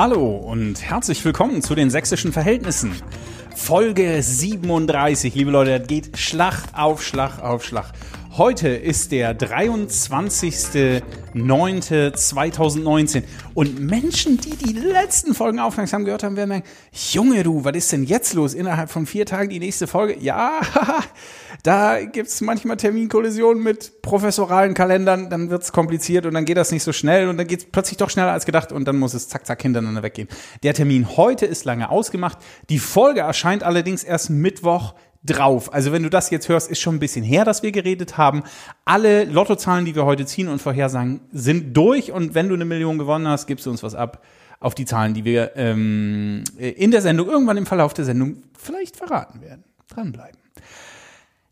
Hallo und herzlich willkommen zu den sächsischen Verhältnissen. Folge 37, liebe Leute, das geht Schlag auf Schlag auf Schlag. Heute ist der 23.09.2019 und Menschen, die die letzten Folgen aufmerksam gehört haben, werden merken, Junge du, was ist denn jetzt los? Innerhalb von vier Tagen die nächste Folge? Ja, da gibt's manchmal Terminkollisionen mit professoralen Kalendern, dann wird's kompliziert und dann geht das nicht so schnell und dann geht's plötzlich doch schneller als gedacht und dann muss es zack, zack hintereinander weggehen. Der Termin heute ist lange ausgemacht. Die Folge erscheint allerdings erst Mittwoch, drauf. Also wenn du das jetzt hörst, ist schon ein bisschen her, dass wir geredet haben. Alle Lottozahlen, die wir heute ziehen und vorhersagen, sind durch. Und wenn du eine Million gewonnen hast, gibst du uns was ab auf die Zahlen, die wir ähm, in der Sendung, irgendwann im Verlauf der Sendung vielleicht verraten werden. Dranbleiben.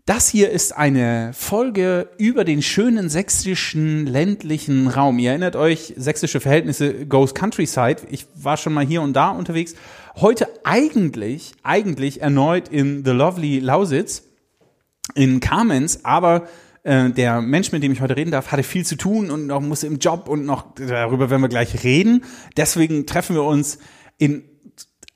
Das hier ist eine Folge über den schönen sächsischen ländlichen Raum. Ihr erinnert euch, sächsische Verhältnisse goes countryside. Ich war schon mal hier und da unterwegs Heute eigentlich, eigentlich erneut in The Lovely Lausitz in Kamenz, aber äh, der Mensch, mit dem ich heute reden darf, hatte viel zu tun und noch muss im Job und noch darüber werden wir gleich reden. Deswegen treffen wir uns in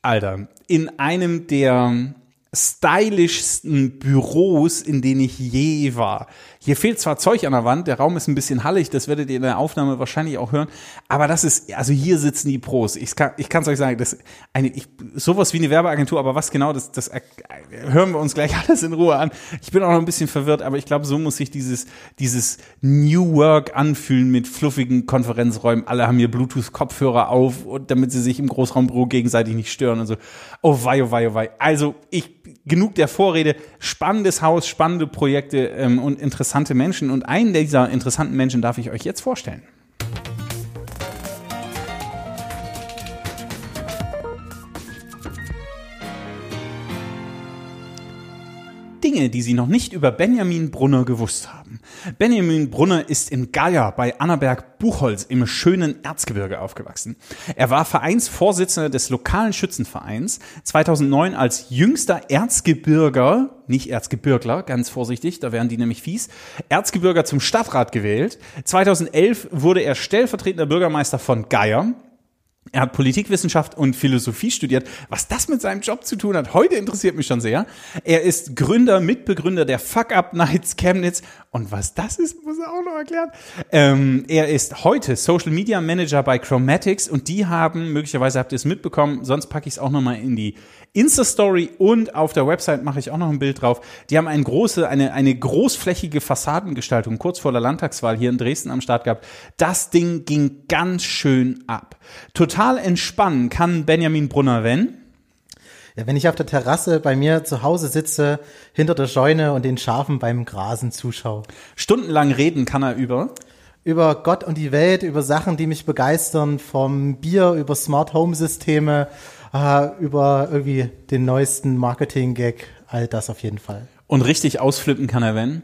Alter, in einem der stylischsten Büros, in denen ich je war. Hier fehlt zwar Zeug an der Wand, der Raum ist ein bisschen hallig, das werdet ihr in der Aufnahme wahrscheinlich auch hören, aber das ist, also hier sitzen die Pros. Ich kann ich kann es euch sagen, das eine ich, sowas wie eine Werbeagentur, aber was genau, das, das hören wir uns gleich alles in Ruhe an. Ich bin auch noch ein bisschen verwirrt, aber ich glaube, so muss sich dieses, dieses New Work anfühlen mit fluffigen Konferenzräumen. Alle haben hier Bluetooth-Kopfhörer auf, und damit sie sich im Großraumbüro gegenseitig nicht stören und so. Oh wei, oh wei, oh wei. Also ich genug der Vorrede. Spannendes Haus, spannende Projekte ähm, und interessante Menschen. Und einen dieser interessanten Menschen darf ich euch jetzt vorstellen. Dinge, die Sie noch nicht über Benjamin Brunner gewusst haben. Benjamin Brunner ist in Geier bei Annaberg-Buchholz im schönen Erzgebirge aufgewachsen. Er war Vereinsvorsitzender des lokalen Schützenvereins, 2009 als jüngster Erzgebirger, nicht Erzgebirgler, ganz vorsichtig, da wären die nämlich fies, Erzgebirger zum Stadtrat gewählt. 2011 wurde er stellvertretender Bürgermeister von Geier. Er hat Politikwissenschaft und Philosophie studiert. Was das mit seinem Job zu tun hat, heute interessiert mich schon sehr. Er ist Gründer, Mitbegründer der Fuck Up Nights Chemnitz. Und was das ist, muss er auch noch erklären. Ähm, er ist heute Social Media Manager bei Chromatics und die haben, möglicherweise habt ihr es mitbekommen, sonst packe ich es auch nochmal in die Insta-Story und auf der Website mache ich auch noch ein Bild drauf. Die haben eine große, eine, eine großflächige Fassadengestaltung kurz vor der Landtagswahl hier in Dresden am Start gehabt. Das Ding ging ganz schön ab. Total entspannen kann Benjamin Brunner, wenn? Ja, wenn ich auf der Terrasse bei mir zu Hause sitze, hinter der Scheune und den Schafen beim Grasen zuschaue. Stundenlang reden kann er über? Über Gott und die Welt, über Sachen, die mich begeistern, vom Bier, über Smart Home Systeme, äh, über irgendwie den neuesten Marketing-Gag, all das auf jeden Fall. Und richtig ausflippen kann er, wenn?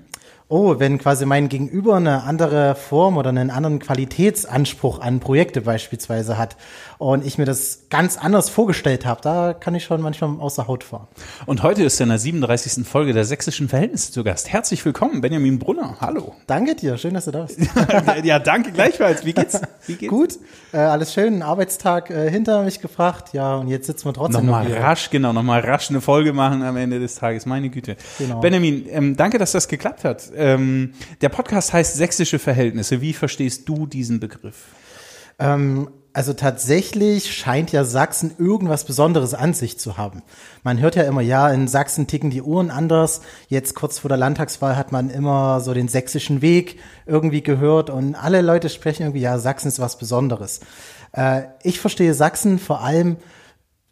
Oh, wenn quasi mein Gegenüber eine andere Form oder einen anderen Qualitätsanspruch an Projekte beispielsweise hat und ich mir das ganz anders vorgestellt habe, da kann ich schon manchmal außer Haut fahren. Und heute ist er in der 37. Folge der Sächsischen Verhältnisse zu Gast. Herzlich willkommen, Benjamin Brunner. Hallo. Danke dir, schön, dass du da bist. ja, danke gleichfalls. Wie geht's? Wie geht's? Gut, äh, alles schön, Arbeitstag äh, hinter mich gebracht, ja, und jetzt sitzen wir trotzdem nochmal noch rasch, genau, nochmal rasch eine Folge machen am Ende des Tages, meine Güte. Genau. Benjamin, ähm, danke, dass das geklappt hat. Ähm, der Podcast heißt Sächsische Verhältnisse. Wie verstehst du diesen Begriff? Ähm, also tatsächlich scheint ja Sachsen irgendwas Besonderes an sich zu haben. Man hört ja immer, ja, in Sachsen ticken die Uhren anders. Jetzt kurz vor der Landtagswahl hat man immer so den sächsischen Weg irgendwie gehört und alle Leute sprechen irgendwie, ja, Sachsen ist was Besonderes. Äh, ich verstehe Sachsen vor allem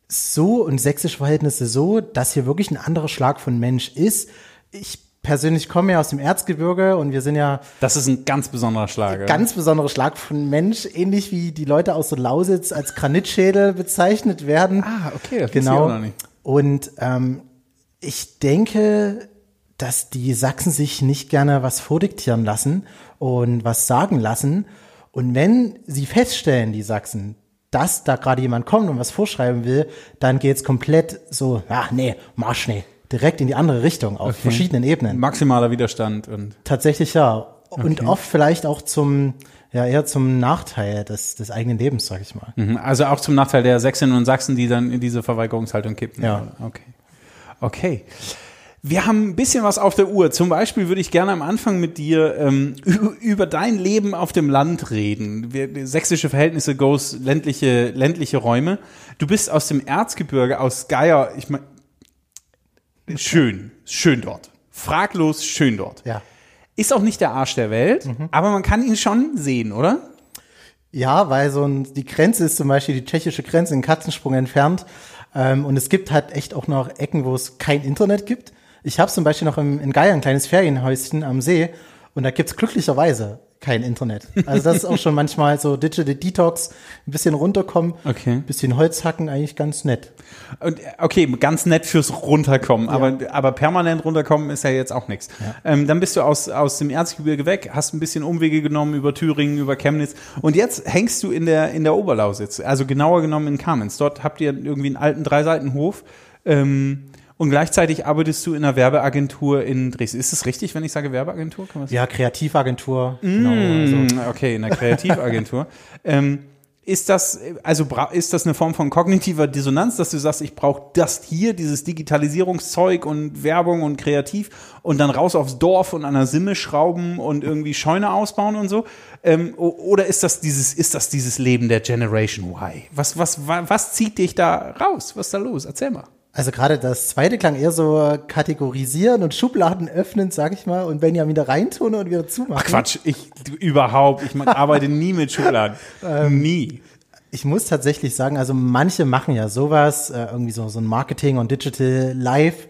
so und sächsische Verhältnisse so, dass hier wirklich ein anderer Schlag von Mensch ist. Ich persönlich komme ja aus dem Erzgebirge und wir sind ja. Das ist ein ganz besonderer Schlag. Ganz besonderer Schlag von Mensch, ähnlich wie die Leute aus der Lausitz als Granitschädel bezeichnet werden. Ah, okay, das genau. Ich auch noch nicht. Und ähm, ich denke, dass die Sachsen sich nicht gerne was vordiktieren lassen und was sagen lassen. Und wenn sie feststellen, die Sachsen, dass da gerade jemand kommt und was vorschreiben will, dann geht's komplett so, ach nee, Marsch nee, direkt in die andere Richtung auf okay. verschiedenen Ebenen. Maximaler Widerstand und. Tatsächlich ja. Und Okay. oft vielleicht auch zum, ja, eher zum Nachteil des, des eigenen Lebens, sag ich mal. Mhm, Also auch zum Nachteil der Sächsinnen und Sachsen, die dann in diese Verweigerungshaltung kippen. Ja. Okay. Okay. Wir haben ein bisschen was auf der Uhr. Zum Beispiel würde ich gerne am Anfang mit dir ähm, über, dein Leben auf dem Land reden. Wir, sächsische Verhältnisse goes ländliche, ländliche Räume. Du bist aus dem Erzgebirge, aus Geier. Ich mein, schön, schön dort. Fraglos schön dort. Ja. Ist auch nicht der Arsch der Welt, aber man kann ihn schon sehen, oder? Ja, weil so ein, die Grenze ist zum Beispiel die tschechische Grenze in Katzensprung entfernt. Ähm, und es gibt halt echt auch noch Ecken, wo es kein Internet gibt. Ich habe zum Beispiel noch im, in Geier ein kleines Ferienhäuschen am See und da gibt's glücklicherweise kein Internet. Also das ist auch schon manchmal so Digital Detox, ein bisschen runterkommen, Okay. ein bisschen Holz hacken, eigentlich ganz nett. Und, okay, ganz nett fürs Runterkommen, aber, aber permanent runterkommen ist ja jetzt auch nichts. Ähm, dann bist du aus, aus dem Erzgebirge weg, hast ein bisschen Umwege genommen über Thüringen, über Chemnitz und jetzt hängst du in der, in der Oberlausitz, also genauer genommen in Kamenz. Dort habt ihr irgendwie einen alten Dreiseitenhof ähm, und gleichzeitig arbeitest du in einer Werbeagentur in Dresden. Ist es richtig, wenn ich sage Werbeagentur? Ja, Kreativagentur. Genau, also, Okay, in der Kreativagentur. ähm, ist das, also ist das eine Form von kognitiver Dissonanz, dass du sagst, ich brauche das hier, dieses Digitalisierungszeug und Werbung und Kreativ und dann raus aufs Dorf und an der Simme schrauben und irgendwie Scheune ausbauen und so? Ähm, oder ist das dieses, ist das dieses Leben der Generation Y? Was, was, wa- was zieht dich da raus? Was ist da los? Erzähl mal. Also gerade das zweite klang eher so kategorisieren und Schubladen öffnen, sag ich mal, und Benjamin wieder reintun und wieder zumachen. Ach Quatsch, ich überhaupt, ich arbeite nie mit Schubladen. nie. Ich muss tatsächlich sagen, also manche machen ja sowas, äh, irgendwie so, so ein Marketing und Digital Live,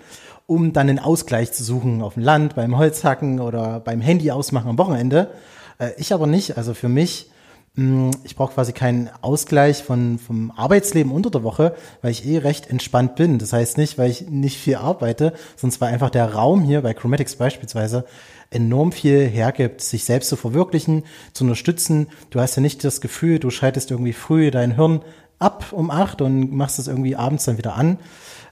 um dann den Ausgleich zu suchen auf dem Land, beim Holzhacken oder beim Handy ausmachen am Wochenende. Äh, ich aber nicht. Also für mich, ich brauche quasi keinen Ausgleich von, vom Arbeitsleben unter der Woche, weil ich eh recht entspannt bin. Das heißt nicht, weil ich nicht viel arbeite, sonst war einfach der Raum hier bei Chromatics beispielsweise enorm viel hergibt, sich selbst zu verwirklichen, zu unterstützen. Du hast ja nicht das Gefühl, du schaltest irgendwie früh dein Hirn ab um acht und machst es irgendwie abends dann wieder an.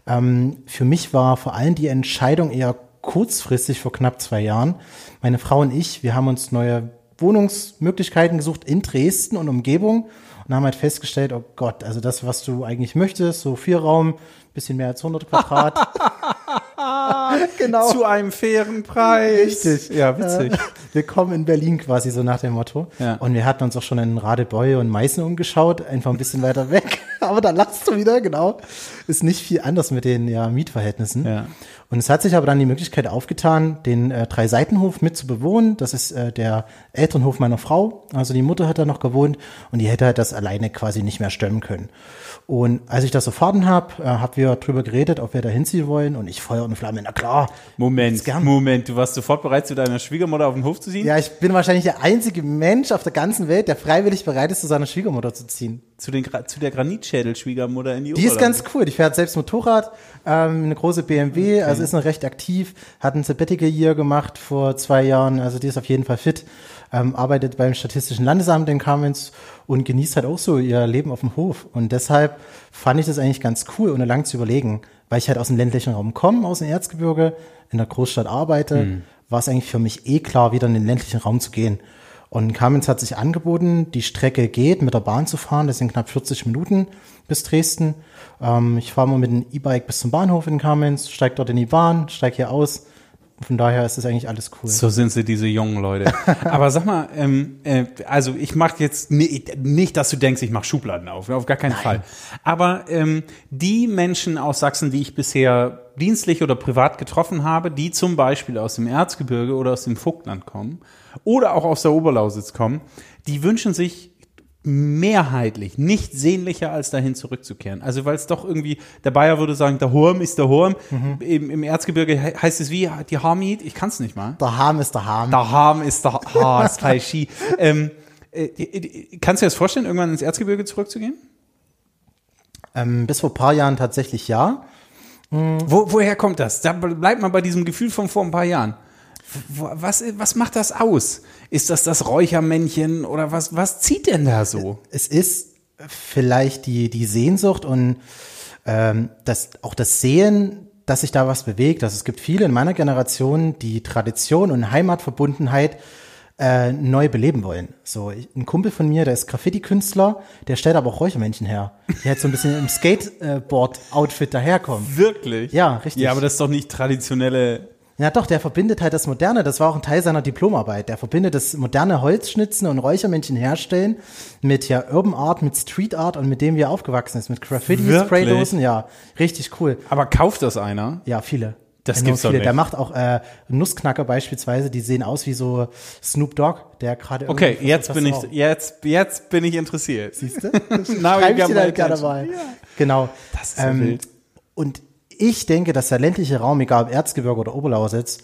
Ähm, für mich war vor allem die Entscheidung eher kurzfristig vor knapp zwei Jahren. Meine Frau und ich, wir haben uns neue Wohnungsmöglichkeiten gesucht in Dresden und Umgebung und haben halt festgestellt, oh Gott, also das, was du eigentlich möchtest, so Vierraum, bisschen mehr als 100 Quadrat. genau. Zu einem fairen Preis. Richtig. Ja, witzig. Äh, Willkommen in Berlin quasi, so nach dem Motto. Ja. Und wir hatten uns auch schon in Radebeul und Meißen umgeschaut, einfach ein bisschen weiter weg. Aber da lachst du wieder, genau. Ist nicht viel anders mit den ja, Mietverhältnissen. Ja. Und es hat sich aber dann die Möglichkeit aufgetan, den äh, Drei-Seitenhof mit zu bewohnen. Das ist äh, der Elternhof meiner Frau. Also die Mutter hat da noch gewohnt und die hätte halt das alleine quasi nicht mehr stemmen können. Und als ich das erfahren habe, äh, haben wir drüber geredet, ob wir da hinziehen wollen. Und ich Feuer und Flamme, na klar. Moment. Moment, du warst sofort bereit, zu deiner Schwiegermutter auf den Hof zu ziehen? Ja, ich bin wahrscheinlich der einzige Mensch auf der ganzen Welt, der freiwillig bereit ist, zu seiner Schwiegermutter zu ziehen. Zu, den, zu der Granitschädel-Schwiegermutter in die Die ist Oberlande. ganz cool. Die fährt selbst Motorrad, ähm, eine große BMW, also ist noch recht aktiv, hat ein Sabbatical Year gemacht vor zwei Jahren, also die ist auf jeden Fall fit, ähm, arbeitet beim Statistischen Landesamt in Kamenz und genießt halt auch so ihr Leben auf dem Hof. Und deshalb fand ich das eigentlich ganz cool, ohne lang zu überlegen, weil ich halt aus dem ländlichen Raum komme, aus dem Erzgebirge, in der Großstadt arbeite, war es eigentlich für mich eh klar, wieder in den ländlichen Raum zu gehen. Und Kamenz hat sich angeboten, die Strecke geht, mit der Bahn zu fahren. Das sind knapp 40 Minuten bis Dresden. Ähm, ich fahre mal mit dem E-Bike bis zum Bahnhof in Kamenz, steige dort in die Bahn, steige hier aus. Von daher ist das eigentlich alles cool. So sind sie, diese jungen Leute. Aber sag mal, ähm, äh, also ich mache jetzt ni- nicht, dass du denkst, ich mache Schubladen auf, auf gar keinen Fall. Aber ähm, die Menschen aus Sachsen, die ich bisher dienstlich oder privat getroffen habe, die zum Beispiel aus dem Erzgebirge oder aus dem Vogtland kommen oder auch aus der Oberlausitz kommen, die wünschen sich mehrheitlich nicht sehnlicher als dahin zurückzukehren. Also weil es doch irgendwie, der Bayer würde sagen, der Horm ist der Horm. Im, Im Erzgebirge he- heißt es wie, die Harmit, ich kann es nicht mal. Der Harm ist der Harm. Der Harm ist der Ha, ist Tai Chi. ähm, äh, äh, kannst du dir das vorstellen, irgendwann ins Erzgebirge zurückzugehen? Ähm, bis vor ein paar Jahren tatsächlich ja. Wo, woher kommt das? Da bleibt man bei diesem Gefühl von vor ein paar Jahren. Was, was macht das aus? Ist das das Räuchermännchen oder was, was zieht denn da so? Es ist vielleicht die, die Sehnsucht und ähm, das, auch das Sehen, dass sich da was bewegt. Also es gibt viele in meiner Generation, die Tradition und Heimatverbundenheit äh, neu beleben wollen. So, ein Kumpel von mir, der ist Graffiti-Künstler, der stellt aber auch Räuchermännchen her, die halt so ein bisschen im Skateboard-Outfit daherkommen. Wirklich? Ja, richtig. Ja, aber das ist doch nicht traditionelle. Ja, doch, der verbindet halt das Moderne, das war auch ein Teil seiner Diplomarbeit. Der verbindet das moderne Holzschnitzen und Räuchermännchen herstellen mit ja Urban Art, mit Street Art und mit dem, wie er aufgewachsen ist, mit Graffiti, Wirklich? Spraydosen, ja, richtig cool. Aber kauft das einer? Ja, viele. Das Enorm gibt's doch viele. nicht. Der macht auch äh, Nussknacker beispielsweise, die sehen aus wie so Snoop Dogg, der gerade Okay, jetzt bin ich, jetzt, jetzt bin ich interessiert. Siehst du? Now you Schreib ich dir gerne attention. mal. Genau. Das ist ja wild. Und ich denke, dass der ländliche Raum, egal ob Erzgebirge oder Oberlausitz,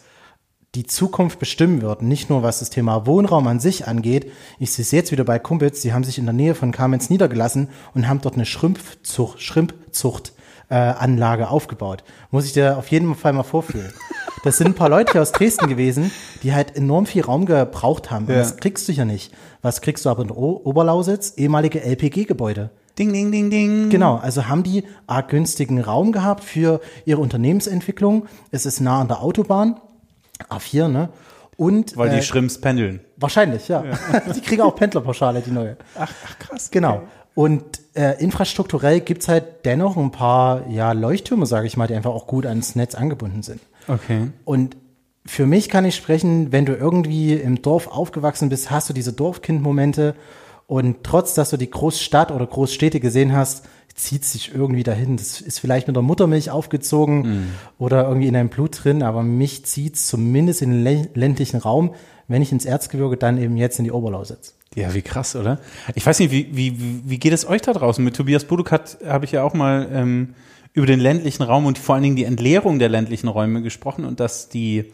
die Zukunft bestimmen wird. Nicht nur was das Thema Wohnraum an sich angeht. Ich sehe es jetzt wieder bei Kumpels, die haben sich in der Nähe von Kamenz niedergelassen und haben dort eine Schrimpfzucht, Schrimpzucht äh, Anlage aufgebaut. Muss ich dir auf jeden Fall mal vorführen. Das sind ein paar Leute hier aus Dresden gewesen, die halt enorm viel Raum gebraucht haben. Und Ja. das kriegst du hier nicht. Was kriegst du aber in O Oberlausitz? Ehemalige LPG-Gebäude. Ding, ding, ding, ding. Genau, also haben die arg günstigen Raum gehabt für ihre Unternehmensentwicklung. Es ist nah an der Autobahn, A4, ne? Und Weil die äh, Schrimps pendeln. wahrscheinlich, ja. die kriegen auch Pendlerpauschale, die neue. Ach, ach krass. Genau. Und äh, infrastrukturell gibt's halt dennoch ein paar ja, Leuchttürme, sage ich mal, die einfach auch gut ans Netz angebunden sind. Okay. Und für mich kann ich sprechen, wenn du irgendwie im Dorf aufgewachsen bist, hast du diese Dorfkind-Momente und trotz, dass du die Großstadt oder Großstädte gesehen hast, zieht sich irgendwie dahin. Das ist vielleicht mit der Muttermilch aufgezogen oder irgendwie in deinem Blut drin, aber mich zieht's zumindest in den lä- ländlichen Raum, wenn ich ins Erzgebirge, dann eben jetzt in die Oberlausitz. Ja, wie krass, oder? Ich weiß nicht, wie, wie, wie- geht es euch da draußen? Mit Tobias Budukat habe ich ja auch mal ähm, über den ländlichen Raum und vor allen Dingen die Entleerung der ländlichen Räume gesprochen und dass die,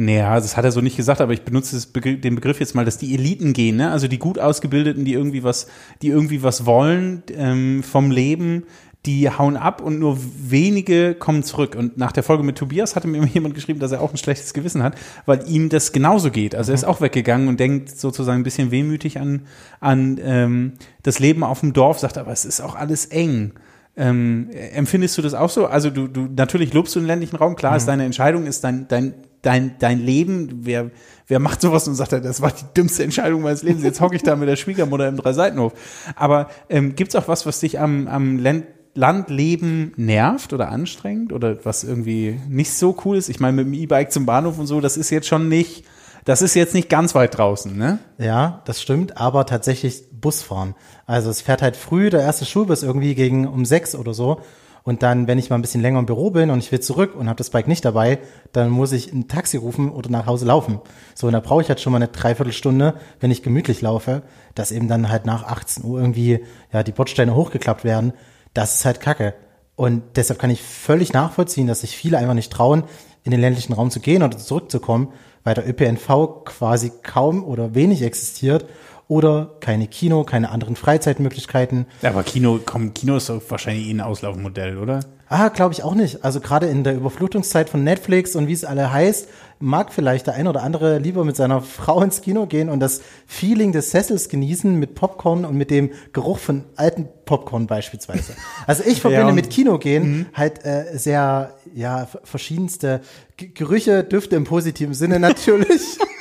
naja, das hat er so nicht gesagt, aber ich benutze Begr den Begriff jetzt mal, dass die Eliten gehen, ne? Also die gut ausgebildeten, die irgendwie was, die irgendwie was wollen ähm, vom Leben, die hauen ab und nur wenige kommen zurück. Und nach der Folge mit Tobias hatte mir jemand geschrieben, dass er auch ein schlechtes Gewissen hat, weil ihm das genauso geht. Also er ist auch weggegangen und denkt sozusagen ein bisschen wehmütig an, an ähm, das Leben auf dem Dorf, sagt aber, es ist auch alles eng. Ähm, empfindest du das auch so? Also du, du natürlich lobst du den ländlichen Raum, klar, ist deine Entscheidung, ist dein, dein, dein, dein Leben. Wer, wer macht sowas und sagt, das war die dümmste Entscheidung meines Lebens, jetzt hocke ich da mit der Schwiegermutter im Dreiseitenhof. Aber ähm, gibt's auch was, was dich am, am Land, Landleben nervt oder anstrengt oder was irgendwie nicht so cool ist? Ich meine, mit dem E-Bike zum Bahnhof und so, das ist jetzt schon nicht, das ist jetzt nicht ganz weit draußen, ne? Ja, das stimmt, aber tatsächlich Busfahren. Also es fährt halt früh der erste Schulbus irgendwie gegen um sechs oder so. Und dann, wenn ich mal ein bisschen länger im Büro bin und ich will zurück und habe das Bike nicht dabei, dann muss ich ein Taxi rufen oder nach Hause laufen. So, und da brauche ich halt schon mal eine Dreiviertelstunde, wenn ich gemütlich laufe, dass eben dann halt nach 18 Uhr irgendwie ja die Bordsteine hochgeklappt werden. Das ist halt Kacke. Und deshalb kann ich völlig nachvollziehen, dass sich viele einfach nicht trauen, in den ländlichen Raum zu gehen oder zurückzukommen, weil der ÖPNV quasi kaum oder wenig existiert oder keine Kino, keine anderen Freizeitmöglichkeiten. Ja, aber Kino, komm, Kino ist doch wahrscheinlich eh ein Auslaufmodell, oder? Ah, glaube ich auch nicht. Also gerade in der Überflutungszeit von Netflix und wie es alle heißt, mag vielleicht der ein oder andere lieber mit seiner Frau ins Kino gehen und das Feeling des Sessels genießen mit Popcorn und mit dem Geruch von alten Popcorn beispielsweise. Also ich verbinde und- mit Kino gehen halt äh, sehr, ja, verschiedenste G Gerüche, Düfte im positiven Sinne natürlich.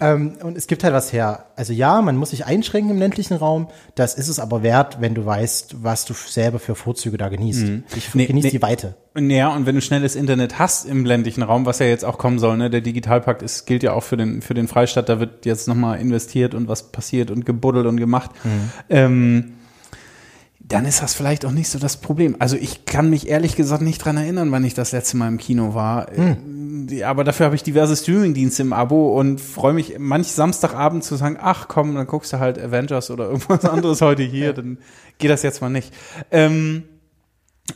Ähm, und es gibt halt was her. Also ja, man muss sich einschränken im ländlichen Raum. Das ist es aber wert, wenn du weißt, was du selber für Vorzüge da genießt. Ich Nee, genieße nee. die Weite. Ja, und wenn du schnelles Internet hast im ländlichen Raum, was ja jetzt auch kommen soll, ne, der Digitalpakt ist, gilt ja auch für den, für den Freistaat, da wird jetzt nochmal investiert und was passiert und gebuddelt und gemacht. Ähm, dann ist das vielleicht auch nicht so das Problem. Also ich kann mich ehrlich gesagt nicht dran erinnern, wann ich das letzte Mal im Kino war. Äh, Aber dafür habe ich diverse Streamingdienste im Abo und freue mich manch Samstagabend zu sagen, ach komm, dann guckst du halt Avengers oder irgendwas anderes heute hier, dann geht das jetzt mal nicht. Ähm,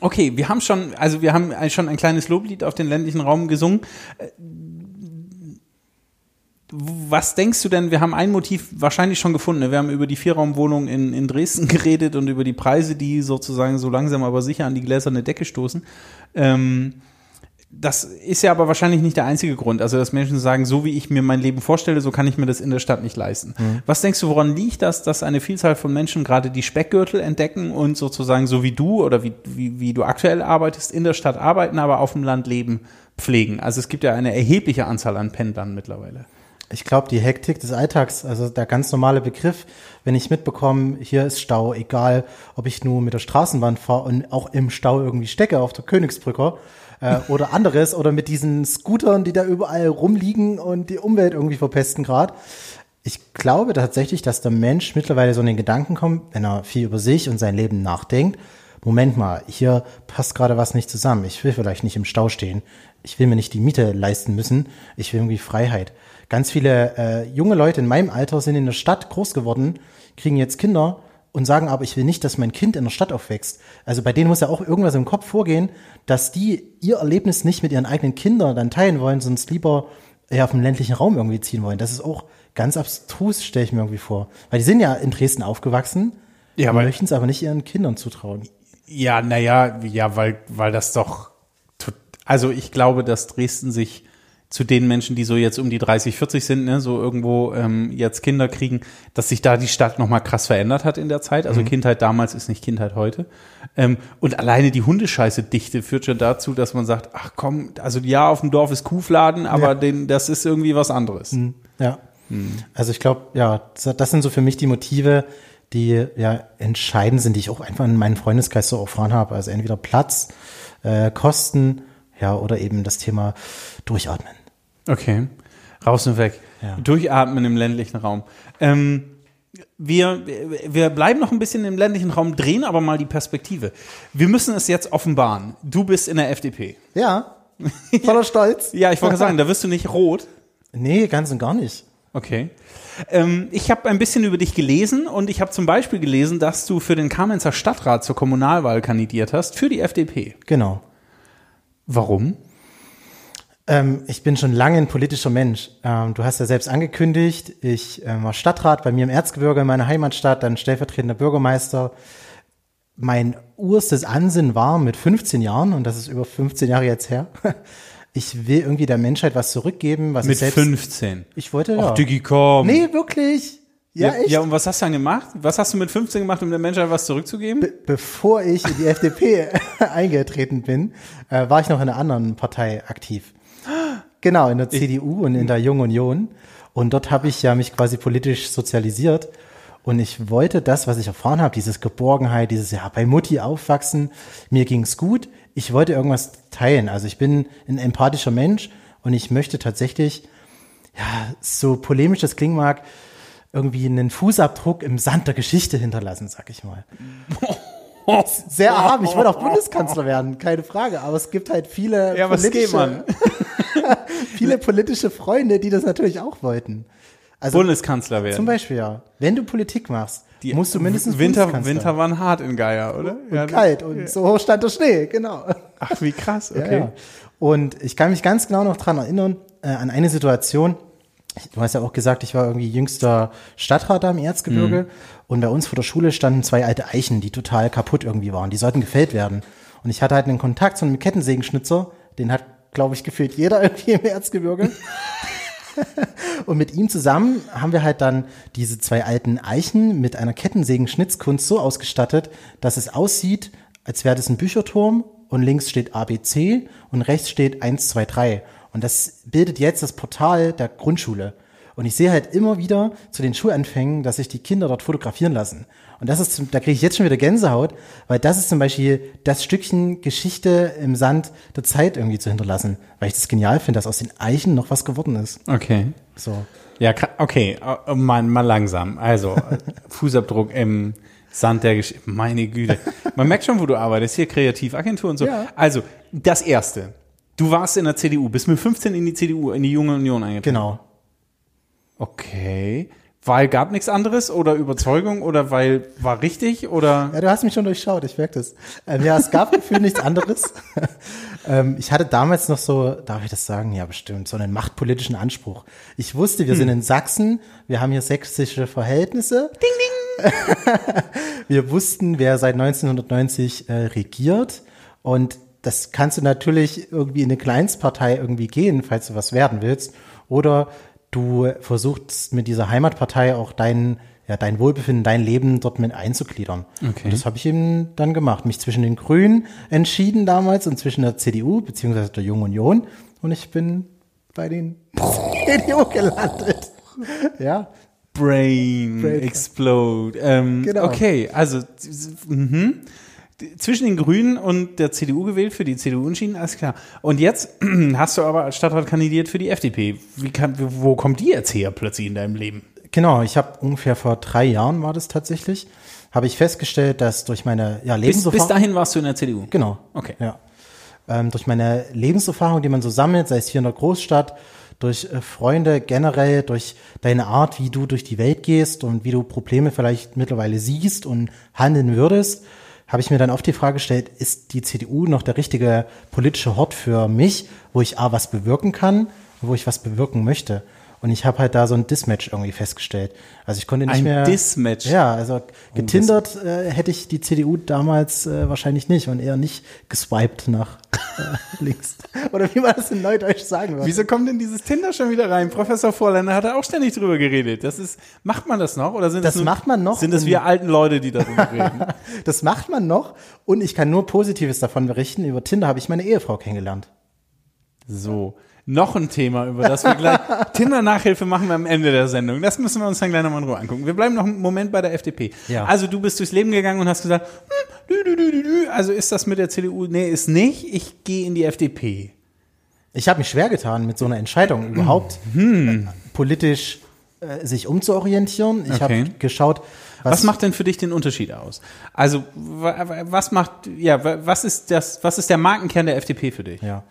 Okay, wir haben schon, also wir haben schon ein kleines Loblied auf den ländlichen Raum gesungen. Was denkst du denn, wir haben ein Motiv wahrscheinlich schon gefunden. ne? Wir haben über die Vierraumwohnung in, in Dresden geredet und über die Preise, die sozusagen so langsam aber sicher an die gläserne Decke stoßen. Ähm, das ist ja aber wahrscheinlich nicht der einzige Grund. Also, dass Menschen sagen, so wie ich mir mein Leben vorstelle, so kann ich mir das in der Stadt nicht leisten. Was denkst du, woran liegt das, dass eine Vielzahl von Menschen gerade die Speckgürtel entdecken und sozusagen so wie du oder wie, wie, wie du aktuell arbeitest, in der Stadt arbeiten, aber auf dem Land leben, pflegen? Also, es gibt ja eine erhebliche Anzahl an Pendlern mittlerweile. Ich glaube, die Hektik des Alltags, also der ganz normale Begriff, wenn ich mitbekomme, hier ist Stau, egal ob ich nur mit der Straßenbahn fahre und auch im Stau irgendwie stecke auf der Königsbrücke äh, oder anderes oder mit diesen Scootern, die da überall rumliegen und die Umwelt irgendwie verpesten gerade. Ich glaube tatsächlich, dass der Mensch mittlerweile so in den Gedanken kommt, wenn er viel über sich und sein Leben nachdenkt. Moment mal, hier passt gerade was nicht zusammen. Ich will vielleicht nicht im Stau stehen. Ich will mir nicht die Miete leisten müssen. Ich will irgendwie Freiheit. Ganz viele äh, junge Leute in meinem Alter sind in der Stadt groß geworden, kriegen jetzt Kinder und sagen aber, ich will nicht, dass mein Kind in der Stadt aufwächst. Also bei denen muss ja auch irgendwas im Kopf vorgehen, dass die ihr Erlebnis nicht mit ihren eigenen Kindern dann teilen wollen, sonst lieber ja, auf dem ländlichen Raum irgendwie ziehen wollen. Das ist auch ganz abstrus, stelle ich mir irgendwie vor. Weil die sind ja in Dresden aufgewachsen, Ja, möchten es aber nicht ihren Kindern zutrauen. Ja, naja, ja, weil, weil das doch, tot- also ich glaube, dass Dresden sich zu den Menschen, die so jetzt um die 30, 40 sind, ne, so irgendwo ähm, jetzt Kinder kriegen, dass sich da die Stadt nochmal krass verändert hat in der Zeit. Also Kindheit damals ist nicht Kindheit heute. Ähm, und alleine die Hundescheiße-Dichte führt schon dazu, dass man sagt, ach komm, also ja, auf dem Dorf ist Kuhfladen, aber Ja. den, das ist irgendwie was anderes. Ja. Also ich glaube, ja, das das sind so für mich die Motive, die ja entscheidend sind, die ich auch einfach in meinem Freundeskreis so erfahren habe. Also entweder Platz, äh, Kosten, ja, oder eben das Thema Durchatmen. Okay. Raus und weg. Ja. Durchatmen im ländlichen Raum. Ähm, wir, wir bleiben noch ein bisschen im ländlichen Raum, drehen aber mal die Perspektive. Wir müssen es jetzt offenbaren. Du bist in der FDP. Ja, voller Stolz. Ja, ich wollte sagen, da wirst du nicht rot. Nee, ganz und gar nicht. Okay. Ähm, ich habe ein bisschen über dich gelesen und ich habe zum Beispiel gelesen, dass du für den Kamenzer Stadtrat zur Kommunalwahl kandidiert hast, für die FDP. Genau. Warum? Ähm, ich bin schon lange ein politischer Mensch. Ähm, du hast ja selbst angekündigt, ich äh, war Stadtrat bei mir im Erzgebirge in meiner Heimatstadt, dann stellvertretender Bürgermeister. Mein urstes Ansinnen war mit 15 Jahren, und das ist über 15 Jahre jetzt her, ich will irgendwie der Menschheit was zurückgeben, was Mit ich selbst... 15. Ich wollte ja. Ach, Diggi, komm. nee, wirklich. Ja, echt. Ja, und was hast du dann gemacht? Was hast du mit 15 gemacht, um der Menschheit was zurückzugeben? Be bevor ich in die FDP eingetreten bin, äh, war ich noch in einer anderen Partei aktiv. Genau, in der CDU und in der Jungen Union. Und dort habe ich ja mich quasi politisch sozialisiert. Und ich wollte das, was ich erfahren habe, dieses Geborgenheit, dieses ja bei Mutti aufwachsen, mir ging's gut. Ich wollte irgendwas teilen. Also ich bin ein empathischer Mensch und ich möchte tatsächlich, ja, so polemisch das klingen mag, irgendwie einen Fußabdruck im Sand der Geschichte hinterlassen, sag ich mal. Sehr erhaben. Ich wollte auch Bundeskanzler werden, keine Frage. Aber es gibt halt viele, Ja, man? viele politische Freunde, die das natürlich auch wollten. Also Bundeskanzler werden. zum Beispiel ja. Wenn du Politik machst, Die- musst du mindestens Winter. Winter waren hart in Geier, oder? und kalt und so hoch stand der Schnee, genau. Ach, wie krass, Ja, okay. ja. Und ich kann mich ganz genau noch dran erinnern, äh, an eine Situation. Du hast ja auch gesagt, ich war irgendwie jüngster Stadtrat da im Erzgebirge. Und bei uns vor der Schule standen zwei alte Eichen, die total kaputt irgendwie waren. Die sollten gefällt werden. Und ich hatte halt einen Kontakt zu einem Kettensägenschnitzer. Den hat, glaube ich, gefühlt jeder irgendwie im Erzgebirge. Und mit ihm zusammen haben wir halt dann diese zwei alten Eichen mit einer Kettensägenschnitzkunst so ausgestattet, dass es aussieht, als wäre das ein Bücherturm und links steht ABC und rechts steht 1, 2, 3. Und das bildet jetzt das Portal der Grundschule. Und ich sehe halt immer wieder zu den Schulanfängen, dass sich die Kinder dort fotografieren lassen. Und das ist, zum- da kriege ich jetzt schon wieder Gänsehaut, weil das ist zum Beispiel das Stückchen Geschichte im Sand der Zeit irgendwie zu hinterlassen. Weil ich das genial finde, dass aus den Eichen noch was geworden ist. Okay. So. Ja, okay, äh, mal, mal langsam. Also, Fußabdruck im Sand der Geschichte. Meine Güte. Man merkt schon, wo du arbeitest. Hier Kreativagentur und so. Ja. Also, das Erste. Du warst in der CDU, bist mit 15 in die CDU, in die Junge Union eingetreten. Genau. Okay. Weil gab nichts anderes oder Überzeugung oder weil war richtig oder Ja, du hast mich schon durchschaut, ich merke das. Ähm, ja, es gab gefühlt nichts anderes. ähm, ich hatte damals noch so, darf ich das sagen? Ja, bestimmt, so einen machtpolitischen Anspruch. Ich wusste, wir sind in Sachsen, wir haben hier sächsische Verhältnisse. Ding, ding! wir wussten, wer seit 1990 äh, regiert und das kannst du natürlich irgendwie in eine Kleinstpartei irgendwie gehen, falls du was werden willst. Oder du versuchst mit dieser Heimatpartei auch dein, ja, dein Wohlbefinden, dein Leben dort mit einzugliedern. Okay. Und das habe ich eben dann gemacht. Mich zwischen den Grünen entschieden damals und zwischen der CDU beziehungsweise der Jungen Union. Und ich bin bei den CDU gelandet. Ja, Brain, Brain- explode. Ähm, Genau. Okay, also mhm. Zwischen den Grünen und der CDU gewählt, für die CDU entschieden, alles klar. Und jetzt hast du aber als Stadtrat kandidiert für die FDP. Wie kann, wo kommt die jetzt her plötzlich in deinem Leben? Genau, ich habe ungefähr vor drei Jahren war das tatsächlich, habe ich festgestellt, dass durch meine ja, Bis, Lebenserfahrung, bis dahin warst du in der CDU. genau, Okay. ja, ähm, durch meine Lebenserfahrung, die man so sammelt, sei es hier in der Großstadt, durch äh, Freunde generell, durch deine Art, wie du durch die Welt gehst und wie du Probleme vielleicht mittlerweile siehst und handeln würdest, habe ich mir dann oft die Frage gestellt, ist die CDU noch der richtige politische Hort für mich, wo ich A, was bewirken kann, wo ich was bewirken möchte. Und ich habe halt da so ein Dismatch irgendwie festgestellt. Also ich konnte nicht Ein mehr. Dismatch? Ja, also getindert äh, hätte ich die CDU damals äh, wahrscheinlich nicht und eher nicht geswiped nach äh, links. Oder wie man das in Neudeutsch sagen würde. Wieso kommt denn dieses Tinder schon wieder rein? Professor Vorländer hat da auch ständig drüber geredet. Das ist, macht man das noch? Oder sind Das nur, macht man noch Sind das wir alten Leute, die darüber reden? Das macht man noch und ich kann nur Positives davon berichten. Über Tinder habe ich meine Ehefrau kennengelernt. So. Noch ein Thema, über das wir gleich Tinder-Nachhilfe machen wir am Ende der Sendung. Das müssen wir uns dann gleich nochmal in Ruhe angucken. Wir bleiben noch einen Moment bei der FDP. Ja. Also du bist durchs Leben gegangen und hast gesagt, hm, dü, dü, dü, also ist das mit der CDU? Nee, ist nicht. Ich gehe in die FDP. Ich habe mich schwer getan mit so einer Entscheidung überhaupt äh, politisch äh, sich umzuorientieren. Ich Okay. habe geschaut, was, Was macht denn für dich den Unterschied aus? Also wa- wa- was macht, ja, wa- was ist das, was ist der Markenkern der FDP für dich? Ja.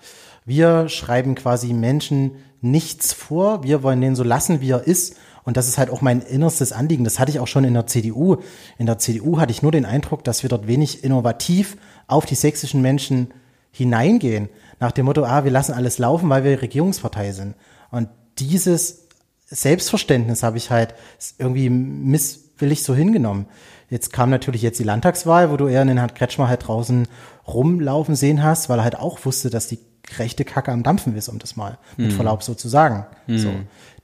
Wir schreiben quasi Menschen nichts vor. Wir wollen den so lassen, wie er ist. Und das ist halt auch mein innerstes Anliegen. Das hatte ich auch schon in der CDU. In der CDU hatte ich nur den Eindruck, dass wir dort wenig innovativ auf die sächsischen Menschen hineingehen. Nach dem Motto, ah, wir lassen alles laufen, weil wir Regierungspartei sind. Und dieses Selbstverständnis habe ich halt irgendwie misswillig so hingenommen. Jetzt kam natürlich jetzt die Landtagswahl, wo du eher den Herrn Kretschmer halt draußen rumlaufen sehen hast, weil er halt auch wusste, dass die rechte Kacke am Dampfen ist, um das mal mit Verlaub so zu sagen. So.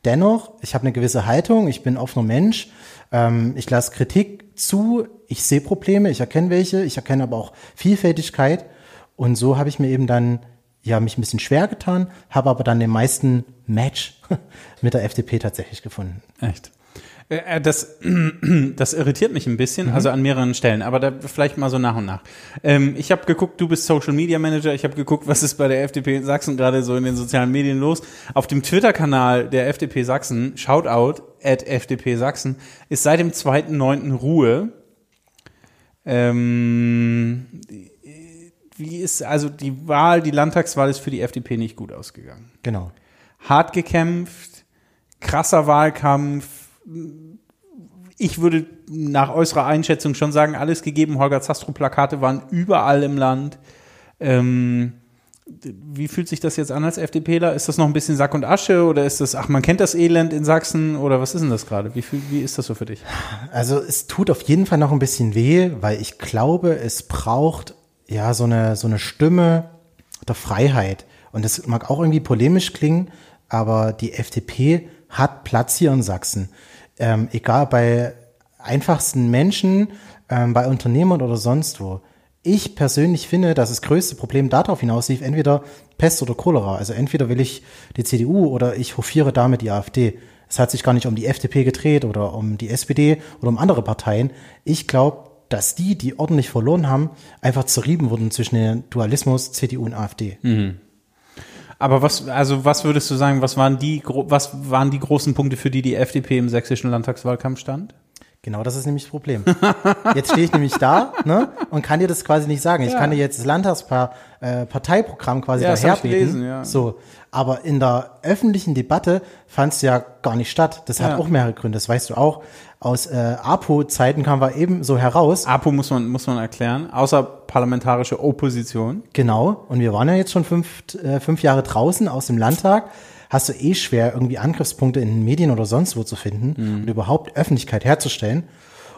Dennoch, ich habe eine gewisse Haltung, ich bin offener Mensch, ähm, ich lasse Kritik zu, ich sehe Probleme, ich erkenne welche, ich erkenne aber auch Vielfältigkeit und so habe ich mir eben dann ja mich ein bisschen schwer getan, habe aber dann den meisten Match mit der FDP tatsächlich gefunden. Echt. Äh, äh, Das, das irritiert mich ein bisschen, also an mehreren Stellen, aber da vielleicht mal so nach und nach. Ähm, ich habe geguckt, du bist Social Media Manager, ich habe geguckt, was ist bei der FDP in Sachsen gerade so in den sozialen Medien los. Auf dem Twitter-Kanal der FDP Sachsen, Shoutout at FDP Sachsen, ist seit dem 2.9. Ruhe. Ähm, wie ist, also die Wahl, die Landtagswahl ist für die FDP nicht gut ausgegangen Genau. hart gekämpft, krasser Wahlkampf. Ich würde nach äußerer Einschätzung schon sagen, alles gegeben. Holger Zastro-Plakate waren überall im Land. Ähm, wie fühlt sich das jetzt an als FDPler? Ist das noch ein bisschen Sack und Asche oder ist das, ach, man kennt das Elend in Sachsen oder was ist denn das gerade? Wie, wie ist das so für dich? Also es tut auf jeden Fall noch ein bisschen weh, weil ich glaube, es braucht ja so eine, so eine Stimme der Freiheit. Und das mag auch irgendwie polemisch klingen, aber die FDP hat Platz hier in Sachsen. Ähm, egal bei einfachsten Menschen, ähm, bei Unternehmern oder sonst wo. Ich persönlich finde, dass das größte Problem darauf hinauslief, entweder Pest oder Cholera. Also entweder will ich die CDU oder ich hofiere damit die AfD. Es hat sich gar nicht um die FDP gedreht oder um die SPD oder um andere Parteien. Ich glaube, dass die, die ordentlich verloren haben, einfach zerrieben wurden zwischen dem Dualismus CDU und AfD. Aber was, also was würdest du sagen, was waren die, was waren die großen Punkte, für die die FDP im sächsischen Landtagswahlkampf stand? Genau das ist nämlich das Problem. Jetzt stehe ich nämlich da ne, und kann dir das quasi nicht sagen. Ich Ja. kann dir jetzt das Landtagsparteiprogramm quasi Ja, ich daherbeten. ja. So, aber in der öffentlichen Debatte fand es ja gar nicht statt. Das hat Ja. auch mehrere Gründe, das weißt du auch. Aus äh, APO-Zeiten kam wir eben so heraus. APO muss man, muss man erklären, außerparlamentarische Opposition. Genau. Und wir waren ja jetzt schon fünf, äh, fünf Jahre draußen aus dem Landtag. Hast du eh schwer, irgendwie Angriffspunkte in den Medien oder sonst wo zu finden und überhaupt Öffentlichkeit herzustellen.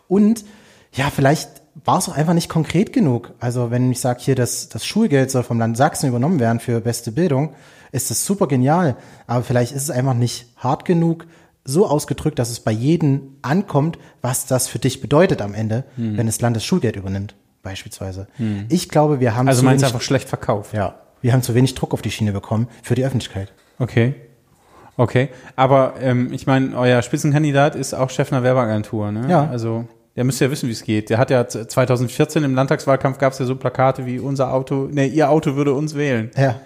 Und ja, vielleicht war es auch einfach nicht konkret genug. Also wenn ich sage hier, dass das Schulgeld soll vom Land Sachsen übernommen werden für beste Bildung, ist das super genial. Aber vielleicht ist es einfach nicht hart genug, so ausgedrückt, dass es bei jedem ankommt, was das für dich bedeutet am Ende, wenn das Land das Schulgeld übernimmt, beispielsweise. Ich glaube, wir haben Also zu meinst du wenig einfach schlecht verkauft. ja, wir haben zu wenig Druck auf die Schiene bekommen für die Öffentlichkeit. Okay. Okay, aber ähm, ich meine, euer Spitzenkandidat ist auch Chef einer Werbeagentur, ne? Ja. Also der müsste ja wissen, wie es geht. Der hat ja z- 2014 im Landtagswahlkampf gab es ja so Plakate wie unser Auto, ne, ihr Auto würde uns wählen. Ja.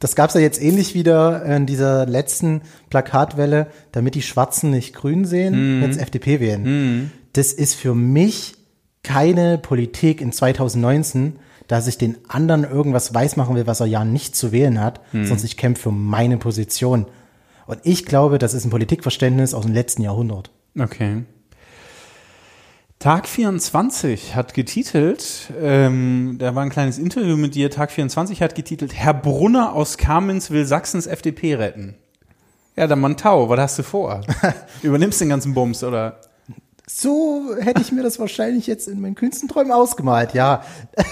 Das gab's ja jetzt ähnlich wieder in dieser letzten Plakatwelle, damit die Schwarzen nicht grün sehen, jetzt FDP wählen. Das ist für mich keine Politik in 2019, dass ich den anderen irgendwas weismachen will, was er ja nicht zu wählen hat, sondern ich kämpfe für meine Position. Und ich glaube, das ist ein Politikverständnis aus dem letzten Jahrhundert. Okay. Tag 24 hat getitelt, ähm, da war ein kleines Interview mit dir, Tag 24 hat getitelt, Herr Brunner aus Kamenz will Sachsens FDP retten. Ja, dann Mantau, was hast du vor? Übernimmst den ganzen Bums, oder? So hätte ich mir das wahrscheinlich jetzt in meinen kühnsten Träumen ausgemalt, ja.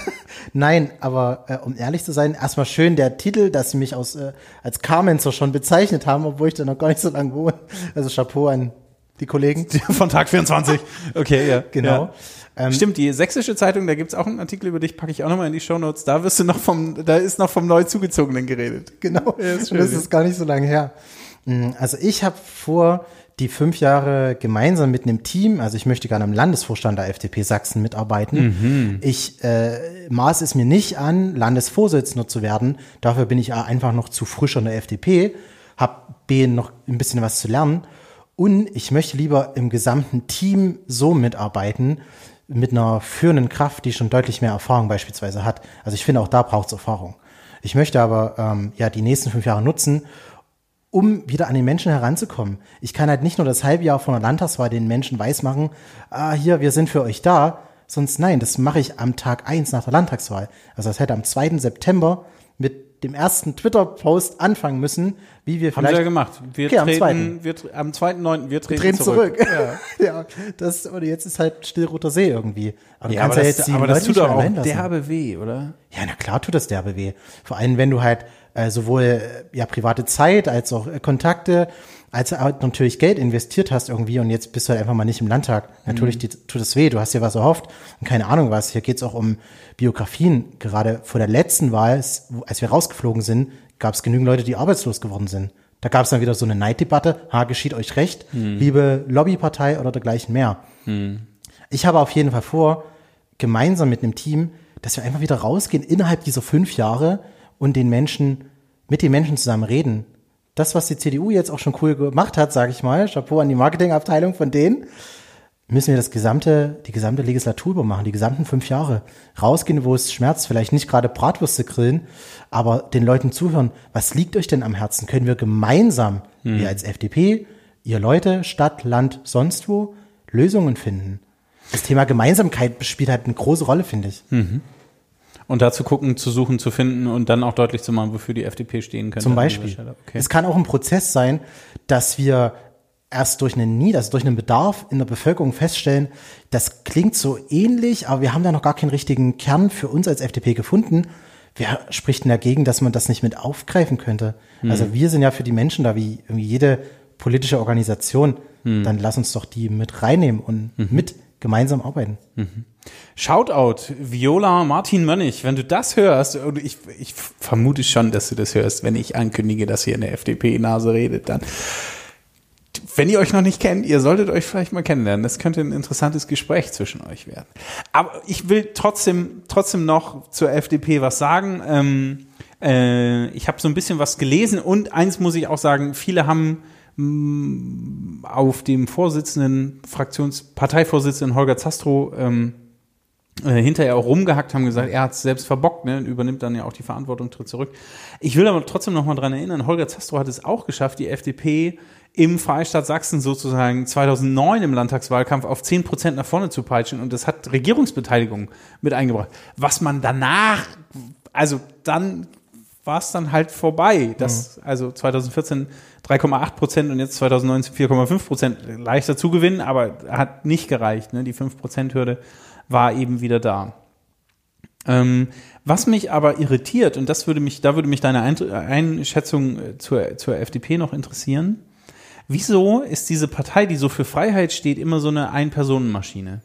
Nein, aber äh, um ehrlich zu sein, erstmal schön der Titel, dass sie mich aus, äh, als Carmenzer schon bezeichnet haben, obwohl ich da noch gar nicht so lange wohne. Also Chapeau an die Kollegen. Von Tag 24. Okay, ja. Genau. Ja. Stimmt, die sächsische Zeitung, da gibt's auch einen Artikel über dich, packe ich auch nochmal in die Shownotes. Da wirst du noch vom, da ist noch vom neu zugezogenen geredet. Genau, Ja, ist das, schön, das ist gar nicht so lange her. Mm, Also ich habe vor, die fünf Jahre gemeinsam mit einem Team, also ich möchte gerne am Landesvorstand der FDP Sachsen mitarbeiten. Ich äh, maß es mir nicht an, Landesvorsitzender zu werden. Dafür bin ich einfach noch zu frisch an der FDP, habe B noch ein bisschen was zu lernen. Und ich möchte lieber im gesamten Team so mitarbeiten, mit einer führenden Kraft, die schon deutlich mehr Erfahrung beispielsweise hat. Also ich finde, auch da braucht es Erfahrung. Ich möchte aber ähm, ja die nächsten fünf Jahre nutzen, um wieder an den Menschen heranzukommen. Ich kann halt nicht nur das halbe Jahr vor einer Landtagswahl den Menschen weismachen, ah, hier, wir sind für euch da, sonst nein, das mache ich am Tag eins nach der Landtagswahl. Also das hätte am 2. September mit dem ersten Twitter-Post anfangen müssen, wie wir Haben sie vielleicht ja gemacht. Wir Okay, am treten, zweiten. wir, tr- am 2.9. wir treten, drehen zurück. zurück. Ja. das, oder jetzt ist halt stillroter See irgendwie. Aber Ja, aber kannst ja das, aber das tut doch auch derbe weh, oder? Ja, na klar tut das derbe weh. Vor allem, wenn du halt äh, sowohl äh, ja private Zeit als auch äh, Kontakte, als auch natürlich Geld investiert hast irgendwie und jetzt bist du halt einfach mal nicht im Landtag. Natürlich Mhm. die, tut es weh, du hast dir was erhofft und keine Ahnung was. Hier geht's auch um Biografien. Gerade vor der letzten Wahl, als wir rausgeflogen sind, gab es genügend Leute, die arbeitslos geworden sind. Da gab es dann wieder so eine Neiddebatte, ha, geschieht euch recht, Mhm. liebe Lobbypartei oder dergleichen mehr. Ich habe auf jeden Fall vor, gemeinsam mit einem Team, dass wir einfach wieder rausgehen innerhalb dieser fünf Jahre und den Menschen, mit den Menschen zusammen reden. Das, was die CDU jetzt auch schon cool gemacht hat, sage ich mal, Chapeau an die Marketingabteilung von denen, müssen wir das gesamte, die gesamte Legislatur über machen, die gesamten fünf Jahre. Rausgehen, wo es schmerzt, vielleicht nicht gerade Bratwürste grillen, aber den Leuten zuhören. Was liegt euch denn am Herzen? Können wir gemeinsam, wir als FDP, ihr Leute, Stadt, Land, sonst wo, Lösungen finden? Das Thema Gemeinsamkeit spielt halt eine große Rolle, finde ich. Und dazu gucken, zu suchen, zu finden und dann auch deutlich zu machen, wofür die FDP stehen könnte. Zum Beispiel. Okay. Es kann auch ein Prozess sein, dass wir erst durch einen Need, also durch einen Bedarf in der Bevölkerung feststellen, das klingt so ähnlich, aber wir haben da noch gar keinen richtigen Kern für uns als FDP gefunden. Wer spricht denn dagegen, dass man das nicht mit aufgreifen könnte? Also wir sind ja für die Menschen da wie jede politische Organisation. Dann lass uns doch die mit reinnehmen und mit gemeinsam arbeiten. Shoutout, Viola Martin Mönnig, wenn du das hörst, und ich, ich vermute schon, dass du das hörst, wenn ich ankündige, dass hier eine FDP-Nase redet, dann, wenn ihr euch noch nicht kennt, ihr solltet euch vielleicht mal kennenlernen. Das könnte ein interessantes Gespräch zwischen euch werden. Aber ich will trotzdem, trotzdem noch zur FDP was sagen. Ähm, äh, ich habe so ein bisschen was gelesen und eins muss ich auch sagen, viele haben mh, auf dem Vorsitzenden, Fraktions-, Parteivorsitzenden Holger Zastrow ähm, äh, hinterher auch rumgehackt, haben gesagt, er hat es selbst verbockt, ne, und übernimmt dann ja auch die Verantwortung, tritt zurück. Ich will aber trotzdem noch mal dran erinnern, Holger Zastrow hat es auch geschafft, die FDP im Freistaat Sachsen sozusagen 2009 im Landtagswahlkampf auf 10 Prozent nach vorne zu peitschen und das hat Regierungsbeteiligung mit eingebracht. Was man danach, also dann war es dann halt vorbei. Das, Also 2014 3,8 Prozent und jetzt 2019 4,5 Prozent leichter zugewinnen, aber hat nicht gereicht. Ne? Die 5 Prozent Hürde war eben wieder da. Ähm, was mich aber irritiert, und das würde mich, da würde mich deine Einschätzung äh, zur, zur FDP noch interessieren. Wieso ist diese Partei, die so für Freiheit steht, immer so eine Ein-Personen-Maschine?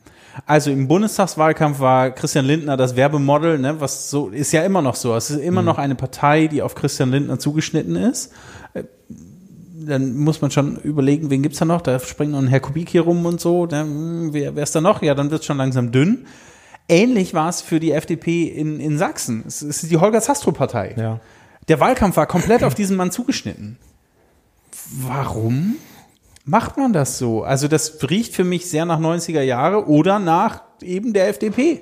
Also im Bundestagswahlkampf war Christian Lindner das Werbemodel, ne, was so ist ja immer noch so. Es ist immer noch eine Partei, die auf Christian Lindner zugeschnitten ist. Dann muss man schon überlegen, wen gibt's da noch? Da springt noch ein Herr Kubik hier rum und so. Da, hm, wer, wer ist da noch? Ja, dann wird's schon langsam dünn. Ähnlich war es für die FDP in, in Sachsen. Es ist die Holger Zastrow-Partei. Ja. Der Wahlkampf war komplett auf diesen Mann zugeschnitten. Warum macht man das so? Also das riecht für mich sehr nach 90er Jahre oder nach eben der FDP.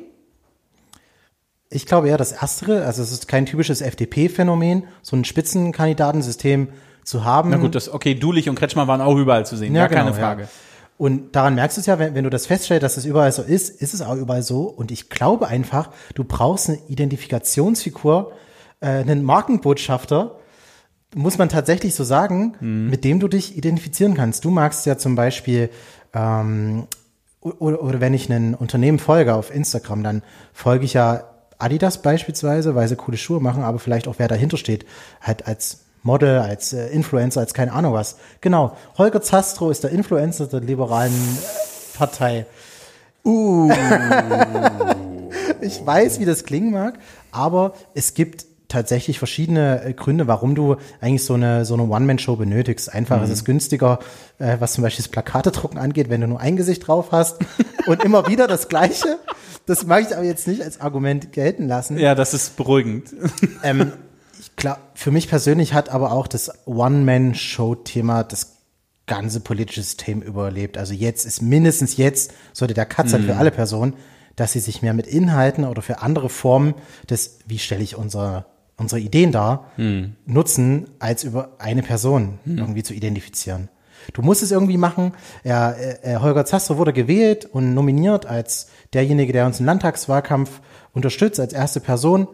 Ich glaube eher das Erstere. Also es ist kein typisches FDP-Phänomen, so ein Spitzenkandidatensystem zu haben. Na gut, das, okay, Dulich und Kretschmer waren auch überall zu sehen, Ja, keine genau, Frage. Ja. Und daran merkst du es ja, wenn, wenn du das feststellst, dass es überall so ist, ist es auch überall so. Und ich glaube einfach, du brauchst eine Identifikationsfigur, äh, einen Markenbotschafter, muss man tatsächlich so sagen, mit dem du dich identifizieren kannst. Du magst ja zum Beispiel, ähm, oder, oder wenn ich ein Unternehmen folge auf Instagram, dann folge ich ja Adidas beispielsweise, weil sie coole Schuhe machen, aber vielleicht auch wer dahinter steht, halt als Model, als äh, Influencer, als keine Ahnung was. Genau, Holger Zastrow ist der Influencer der liberalen äh, Partei. Uh. ich weiß, wie das klingen mag, aber es gibt tatsächlich verschiedene äh, Gründe, warum du eigentlich so eine, so eine One-Man-Show benötigst. Einfach, es ist günstiger, äh, was zum Beispiel das Plakatedrucken angeht, wenn du nur ein Gesicht drauf hast und immer wieder das Gleiche. Das mag ich aber jetzt nicht als Argument gelten lassen. Ja, das ist beruhigend. Ähm, glaub, für mich persönlich hat aber auch das One-Man-Show-Thema das ganze politische System überlebt. Also jetzt ist mindestens jetzt, sollte der Cut sein für alle Personen, dass sie sich mehr mit Inhalten oder für andere Formen des, wie stelle ich unsere, unsere Ideen dar, nutzen, als über eine Person irgendwie zu identifizieren. Du musst es irgendwie machen. Er, äh, Holger Zastrow wurde gewählt und nominiert als derjenige, der uns im Landtagswahlkampf unterstützt, als erste Person.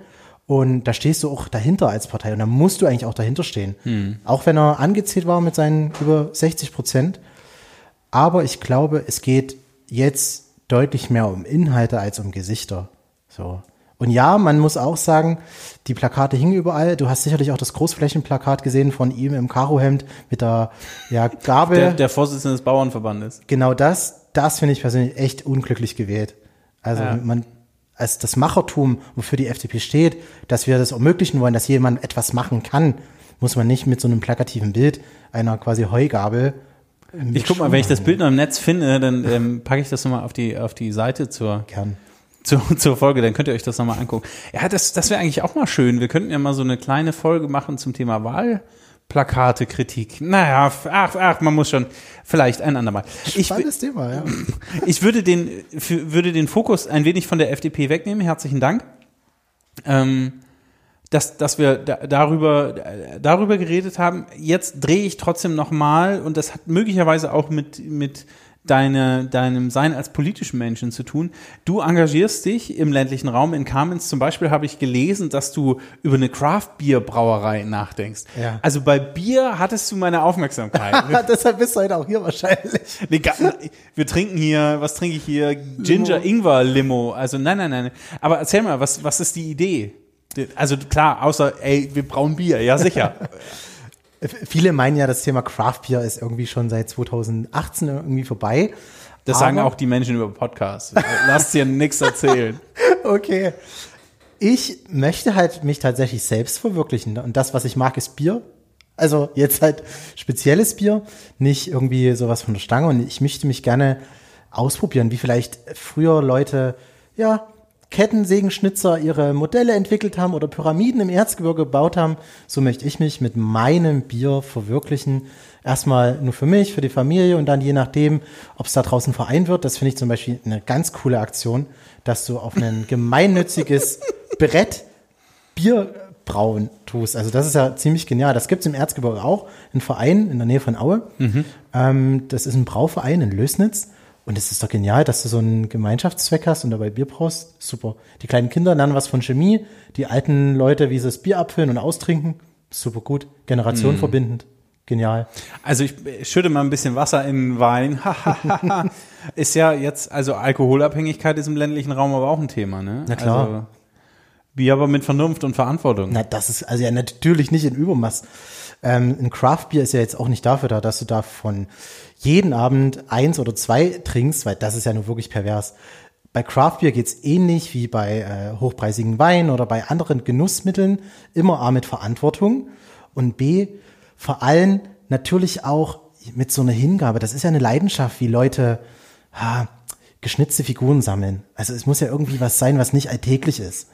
Und da stehst du auch dahinter als Partei. Und da musst du eigentlich auch dahinter stehen. Auch wenn er angezählt war mit seinen über 60 Prozent. Aber ich glaube, es geht jetzt deutlich mehr um Inhalte als um Gesichter. So. Und ja, man muss auch sagen, die Plakate hingen überall. Du hast sicherlich auch das Großflächenplakat gesehen von ihm im Karohemd mit der ja, Gabel. Der, der Vorsitzende des Bauernverbandes. genau das, das finde ich persönlich echt unglücklich gewählt. Also Ja. man, als das Machertum, wofür die FDP steht, dass wir das ermöglichen wollen, dass jemand etwas machen kann, muss man nicht mit so einem plakativen Bild einer quasi Heugabel. im Ich guck mal, wenn ich das. Bild noch im Netz finde, dann ähm, packe ich das nochmal auf die, auf die Seite zur, Gern. zur, zur Folge, dann könnt ihr euch das nochmal angucken. Ja, das, das wäre eigentlich auch mal schön. Wir könnten ja mal so eine kleine Folge machen zum Thema Wahlplakate-Kritik. Naja, ach, ach, man muss schon, vielleicht ein andermal. Ich, Spannendes Thema, ja. ich würde den, würde den Fokus ein wenig von der FDP wegnehmen. Herzlichen Dank. Ähm, dass, dass wir da, darüber, darüber geredet haben. Jetzt drehe ich trotzdem nochmal und das hat möglicherweise auch mit, mit deine, deinem Sein als politischen Menschen zu tun. Du engagierst dich im ländlichen Raum. In Kamenz zum Beispiel habe ich gelesen, dass du über eine Craft-Bier-Brauerei nachdenkst. Ja. Also bei Bier hattest du meine Aufmerksamkeit. Deshalb bist du heute auch hier wahrscheinlich. Nee, wir trinken hier, was trinke ich hier? Ginger Ingwer Limo. Also nein, nein, nein. Aber erzähl mal, was, was ist die Idee? Also klar, außer, ey, wir brauen Bier, ja sicher. Viele meinen ja, das Thema Craft Beer ist irgendwie schon seit 2018 irgendwie vorbei. Das sagen auch die Menschen über Podcasts. Lasst dir nichts erzählen. Okay. Ich möchte halt mich tatsächlich selbst verwirklichen. Und das, was ich mag, ist Bier. Also jetzt halt spezielles Bier, nicht irgendwie sowas von der Stange. Und ich möchte mich gerne ausprobieren, wie vielleicht früher Leute, ja, Kettensägenschnitzer ihre Modelle entwickelt haben oder Pyramiden im Erzgebirge gebaut haben. So möchte ich mich mit meinem Bier verwirklichen. Erstmal nur für mich, für die Familie und dann je nachdem, ob es da draußen Verein wird. Das finde ich zum Beispiel eine ganz coole Aktion, dass du auf ein gemeinnütziges Brett Bier brauen tust. Also das ist ja ziemlich genial. Das gibt's im Erzgebirge auch, ein Verein in der Nähe von Aue. Ähm, das ist ein Brauverein in Lösnitz. Und es ist doch genial, dass du so einen Gemeinschaftszweck hast und dabei Bier brauchst. Super. Die kleinen Kinder lernen was von Chemie. Die alten Leute, wie sie das Bier abfüllen und austrinken. Super gut. Generation verbindend. Genial. Also ich schütte mal ein bisschen Wasser in den Wein. ist ja jetzt, also Alkoholabhängigkeit ist im ländlichen Raum aber auch ein Thema, ne? Na klar. Also, Bier aber mit Vernunft und Verantwortung. Na, das ist also ja natürlich nicht in Übermaß. Ähm, ein Craft-Bier ist ja jetzt auch nicht dafür da, dass du davon jeden Abend eins oder zwei trinkst, weil das ist ja nur wirklich pervers. Bei Craft-Bier geht's ähnlich wie bei äh, hochpreisigen Wein oder bei anderen Genussmitteln immer A mit Verantwortung und B vor allem natürlich auch mit so einer Hingabe. Das ist ja eine Leidenschaft, wie Leute ha, geschnitzte Figuren sammeln. Also es muss ja irgendwie was sein, was nicht alltäglich ist.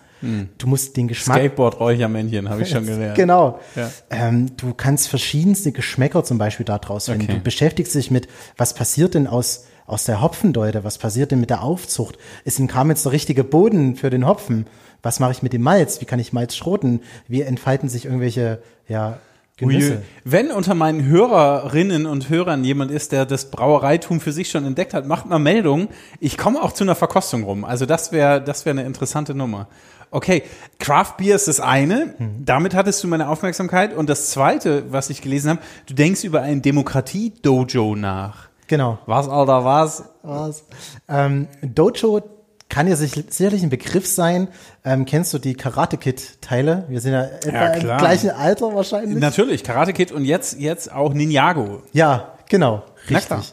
Du musst den Geschmack. Skateboard-Räuchermännchen, habe ich schon gelernt. Genau. Ja. Ähm, du kannst verschiedenste Geschmäcker zum Beispiel daraus finden. Okay. Du beschäftigst dich mit, was passiert denn aus, aus der Hopfendeute? Was passiert denn mit der Aufzucht? Ist in Kamenz der richtige Boden für den Hopfen? Was mache ich mit dem Malz? Wie kann ich Malz schroten? Wie entfalten sich irgendwelche, ja, Genüsse? Wenn unter meinen Hörerinnen und Hörern jemand ist, der das Brauereitum für sich schon entdeckt hat, macht mal Meldung. Ich komme auch zu einer Verkostung rum. Also das wäre das wäre eine interessante Nummer. Okay, Craft Beer ist das eine. Damit hattest du meine Aufmerksamkeit. Und das zweite, was ich gelesen habe, du denkst über ein Demokratie-Dojo nach. Genau. Was, Alter, was? Was? Ähm, Dojo kann ja sich, sicherlich ein Begriff sein. Ähm, kennst du die Karate Kid Teile? Wir sind ja etwa Ja, im gleichen Alter wahrscheinlich. Natürlich, Karate Kid und jetzt, jetzt auch Ninjago. Ja, genau, richtig.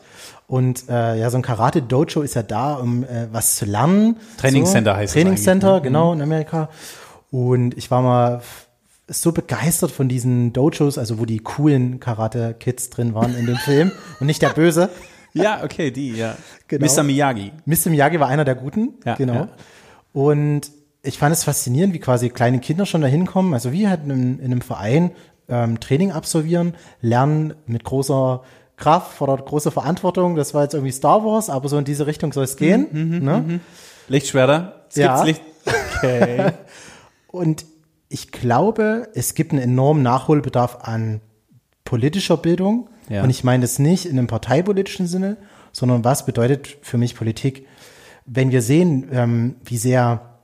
Und äh, ja, so ein Karate Dojo ist ja da, um äh, was zu lernen. Trainingscenter so. heißt es Trainingscenter, ne? genau in Amerika. Und ich war mal so begeistert von diesen Dojos, also wo die coolen Karate Kids drin waren in dem Film und nicht der Böse. Ja, okay, die, ja. Genau. Mr. Miyagi. Mr. Miyagi war einer der Guten, Ja, genau. ja. Und ich fand es faszinierend, wie quasi kleine Kinder schon da hinkommen, also wie halt in, in einem Verein ähm, Training absolvieren, lernen mit großer Kraft oder großer Verantwortung. Das war jetzt irgendwie Star Wars, aber so in diese Richtung soll es gehen. Mhm, ne? Lichtschwerter? Es Ja. Licht. Okay. Und ich glaube, es gibt einen enormen Nachholbedarf an politischer Bildung. Ja. Und ich meine das nicht in einem parteipolitischen Sinne, sondern was bedeutet für mich Politik? Wenn wir sehen, ähm, wie sehr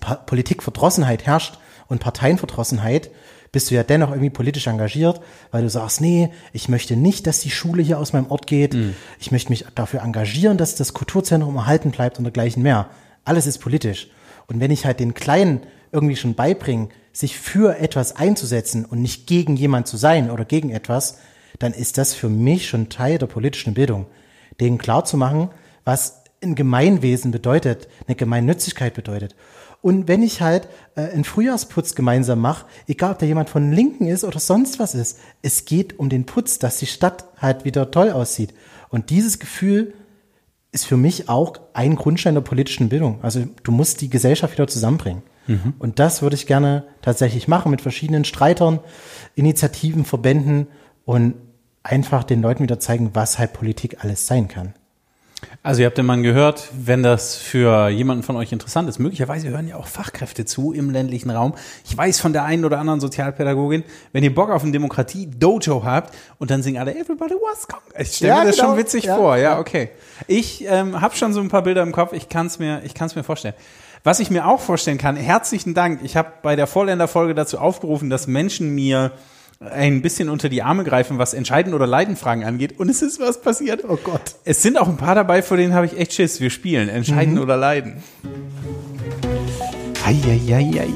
pa Politikverdrossenheit herrscht und Parteienverdrossenheit, bist du ja dennoch irgendwie politisch engagiert, weil du sagst, nee, ich möchte nicht, dass die Schule hier aus meinem Ort geht. Ich möchte mich dafür engagieren, dass das Kulturzentrum erhalten bleibt und dergleichen mehr. Alles ist politisch. Und wenn ich halt den Kleinen irgendwie schon beibringe, sich für etwas einzusetzen und nicht gegen jemand zu sein oder gegen etwas, dann ist das für mich schon Teil der politischen Bildung. Denen klar zu machen, was ein Gemeinwesen bedeutet, eine Gemeinnützigkeit bedeutet. Und wenn ich halt äh, einen Frühjahrsputz gemeinsam mache, egal ob da jemand von Linken ist oder sonst was ist, es geht um den Putz, dass die Stadt halt wieder toll aussieht. Und dieses Gefühl ist für mich auch ein Grundstein der politischen Bildung. Also du musst die Gesellschaft wieder zusammenbringen. Und das würde ich gerne tatsächlich machen mit verschiedenen Streitern, Initiativen, Verbänden und einfach den Leuten wieder zeigen, was halt Politik alles sein kann. Also ihr habt den Mann gehört, wenn das für jemanden von euch interessant ist, möglicherweise hören ja auch Fachkräfte zu im ländlichen Raum. Ich weiß von der einen oder anderen Sozialpädagogin, wenn ihr Bock auf ein Demokratie-Dojo habt und dann singen alle Everybody was Congress. Ich stelle Ja, mir das genau. schon witzig Ja. vor. Ja, okay. Ich ähm, habe schon so ein paar Bilder im Kopf. Ich kann es mir, ich kann's mir vorstellen. Was ich mir auch vorstellen kann, herzlichen Dank. Ich habe bei der Vorländerfolge dazu aufgerufen, dass Menschen mir ein bisschen unter die Arme greifen, was Entscheiden oder Leidenfragen angeht. Und es ist was passiert. Oh Gott. Es sind auch ein paar dabei, vor denen habe ich echt Schiss. Wir spielen. Entscheiden oder leiden. Eieieiei.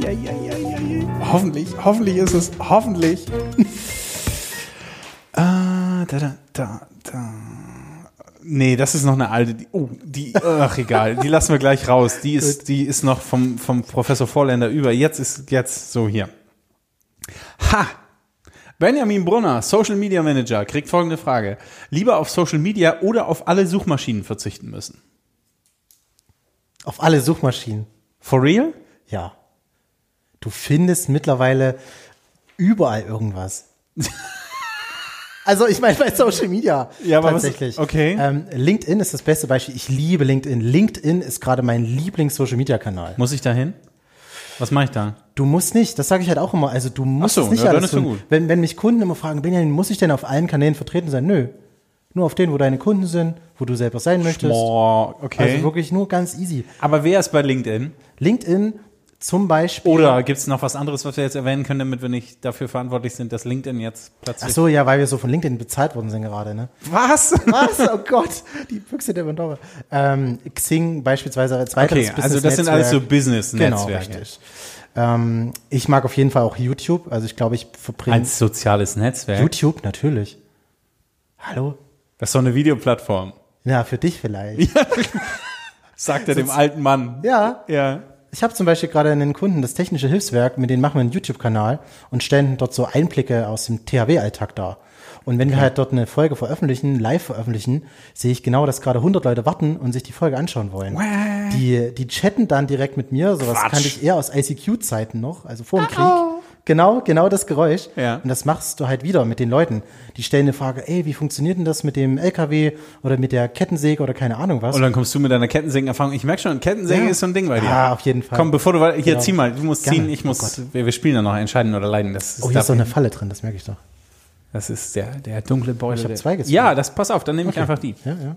Hoffentlich, hoffentlich ist es, hoffentlich. ah, da, da, da, da. Nee, das ist noch eine alte. Die, oh, die, ach egal, die lassen wir gleich raus. Die ist, die ist noch vom, vom Professor Vorländer über. Jetzt ist, jetzt so hier. Ha! Benjamin Brunner, Social Media Manager, kriegt folgende Frage. Lieber auf Social Media oder auf alle Suchmaschinen verzichten müssen? Auf alle Suchmaschinen. For real? Ja. Du findest mittlerweile überall irgendwas. Also ich meine bei Social Media Ja, aber was- tatsächlich. okay. Ähm, LinkedIn ist das beste Beispiel. Ich liebe LinkedIn. LinkedIn ist gerade mein Lieblings-Social-Media-Kanal. Muss ich da hin? Was mache ich da? Du musst nicht, das sage ich halt auch immer, also du musst so, nicht ja, alles tun. gut. Wenn, wenn mich Kunden immer fragen, Benjamin, muss ich denn auf allen Kanälen vertreten sein? Nö. Nur auf denen, wo deine Kunden sind, wo du selber sein möchtest. Boah, okay. Also wirklich nur ganz easy. Aber wer ist bei LinkedIn? LinkedIn zum Beispiel. Oder gibt es noch was anderes, was wir jetzt erwähnen können, damit wir nicht dafür verantwortlich sind, dass LinkedIn jetzt Ach plötzlich. so, ja, weil wir so von LinkedIn bezahlt worden sind gerade, ne? Was? Was? Oh Gott, die Büchse der Pandora. Ähm, Xing beispielsweise als weiteres Okay, also das sind alles so Genau, Business-Netzwerke. richtig. Ähm, ich mag auf jeden Fall auch YouTube. Also ich glaube, ich verbringe Als soziales Netzwerk. YouTube natürlich. Hallo? Das ist doch eine Videoplattform. Ja, für dich vielleicht. Sagt er dem alten Mann. Ja, Ja. Ich habe zum Beispiel gerade einen Kunden, das Technische Hilfswerk, mit denen machen wir einen YouTube-Kanal und stellen dort so Einblicke aus dem THW-Alltag dar. Und wenn wir halt dort eine Folge veröffentlichen, live veröffentlichen, sehe ich genau, dass gerade 100 Leute warten und sich die Folge anschauen wollen. What? Die, die chatten dann direkt mit mir, sowas Quatsch. kannte ich eher aus ICQ-Zeiten noch, also vor dem Krieg. Genau, genau das Geräusch. Ja. Und das machst du halt wieder mit den Leuten. Die stellen eine Frage, ey, wie funktioniert denn das mit dem LKW oder mit der Kettensäge oder keine Ahnung was? Und dann kommst du mit deiner Kettensägen-Erfahrung. Ich merke schon, Kettensäge Ja. ist so ein Ding bei dir. Ja, auf jeden Fall. Komm, bevor du wei- hier Genau. zieh mal, du musst Gerne. ziehen, ich Oh muss. Gott. wir, wir spielen dann noch entscheiden oder leiden. Das ist, oh, hier ist so eine Falle drin, das merke ich doch. das ist der, der dunkle Beutel. Ich hab der- zwei gezogen. Ja, das pass auf, dann nehme ich einfach die. Ja, ja.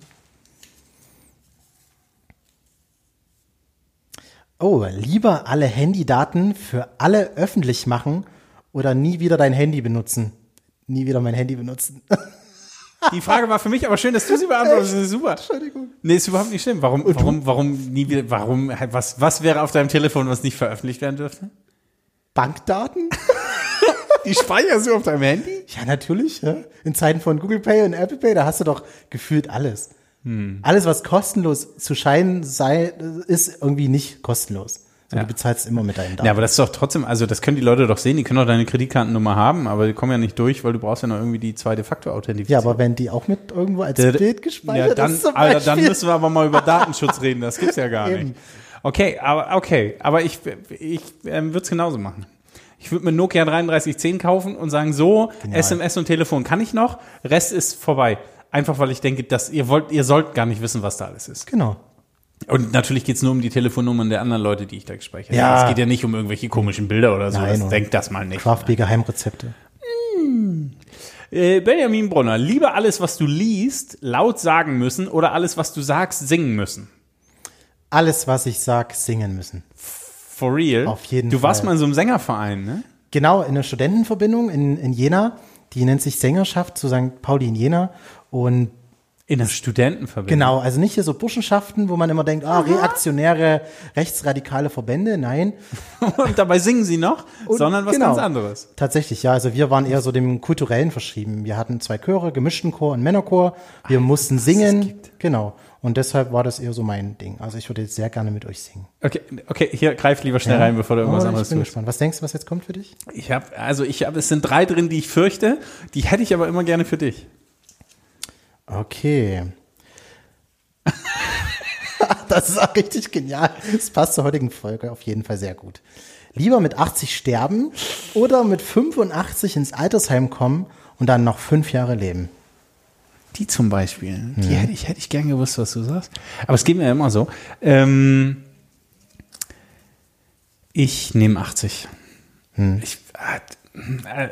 Oh, lieber alle Handydaten für alle öffentlich machen oder nie wieder dein Handy benutzen. Nie wieder mein Handy benutzen. Die Frage war für mich aber schön, dass du sie beantwortest. Super. Entschuldigung. Nee, ist überhaupt nicht schlimm. Warum, warum, warum nie wieder, warum, was, was wäre auf deinem Telefon, was nicht veröffentlicht werden dürfte? Bankdaten? Die speicherst du auf deinem Handy? Ja, natürlich. Ja. In Zeiten von Google Pay und Apple Pay, da hast du doch gefühlt alles. Hm. Alles, was kostenlos zu scheinen sei, ist irgendwie nicht kostenlos. So, Ja. Du bezahlst immer mit deinen Daten. Ja, aber das ist doch trotzdem, also das können die Leute doch sehen, die können doch deine Kreditkartennummer haben, aber die kommen ja nicht durch, weil du brauchst ja noch irgendwie die zweite Ja, Faktor-Authentifizierung. aber wenn die auch mit irgendwo als Der- Bild gespeichert ja, dann, ist zum Alter, dann müssen wir aber mal über Datenschutz reden. Das gibt's ja gar Eben. nicht. Okay, aber okay, aber ich, ich ähm, würde es genauso machen. Ich würde mir Nokia 3310 kaufen und sagen, so, Genial. SMS und Telefon kann ich noch, Rest ist vorbei. Einfach weil ich denke, dass ihr wollt, ihr sollt gar nicht wissen, was da alles ist. Genau. Und natürlich geht's nur um die Telefonnummern der anderen Leute, die ich da gespeichert habe. Ja. Es geht ja nicht um irgendwelche komischen Bilder oder so. Nein, denkt das mal nicht. Craft Beer Geheimrezepte. Äh, Benjamin Brunner, lieber alles, was du liest, laut sagen müssen oder alles, was du sagst, singen müssen. Alles, was ich sag, singen müssen. For real? Auf jeden Du warst Fall. mal in so einem Sängerverein, ne? Genau, in einer Studentenverbindung in, in Jena. Die nennt sich Sängerschaft zu St. Pauli in Jena. Und In der Studentenverbindung. genau, also nicht hier so Burschenschaften, wo man immer denkt, ah, reaktionäre, rechtsradikale Verbände. Nein, Und dabei singen sie noch, Und sondern was genau. ganz anderes. Tatsächlich, ja. Also wir waren eher so dem Kulturellen verschrieben. Wir hatten zwei Chöre, gemischten Chor und Männerchor. Wir mussten singen. Genau. Und deshalb war das eher so mein Ding. Also ich würde jetzt sehr gerne mit euch singen. Okay, okay, hier greif lieber schnell rein, bevor du irgendwas Oh, anderes ich bin tust. gespannt. Was denkst du, was jetzt kommt für dich? Ich habe, also ich habe, es sind drei drin, die ich fürchte. Die hätte ich aber immer gerne für dich. Okay. das ist auch richtig genial. Das passt zur heutigen Folge auf jeden Fall sehr gut. Lieber mit 80 sterben oder mit 85 ins Altersheim kommen und dann noch fünf Jahre leben. Die zum Beispiel, die hätte ich, hätte ich gern gewusst, was du sagst. Aber es geht mir ja immer so. Ähm, ich nehme 80. Ich, äh, äh,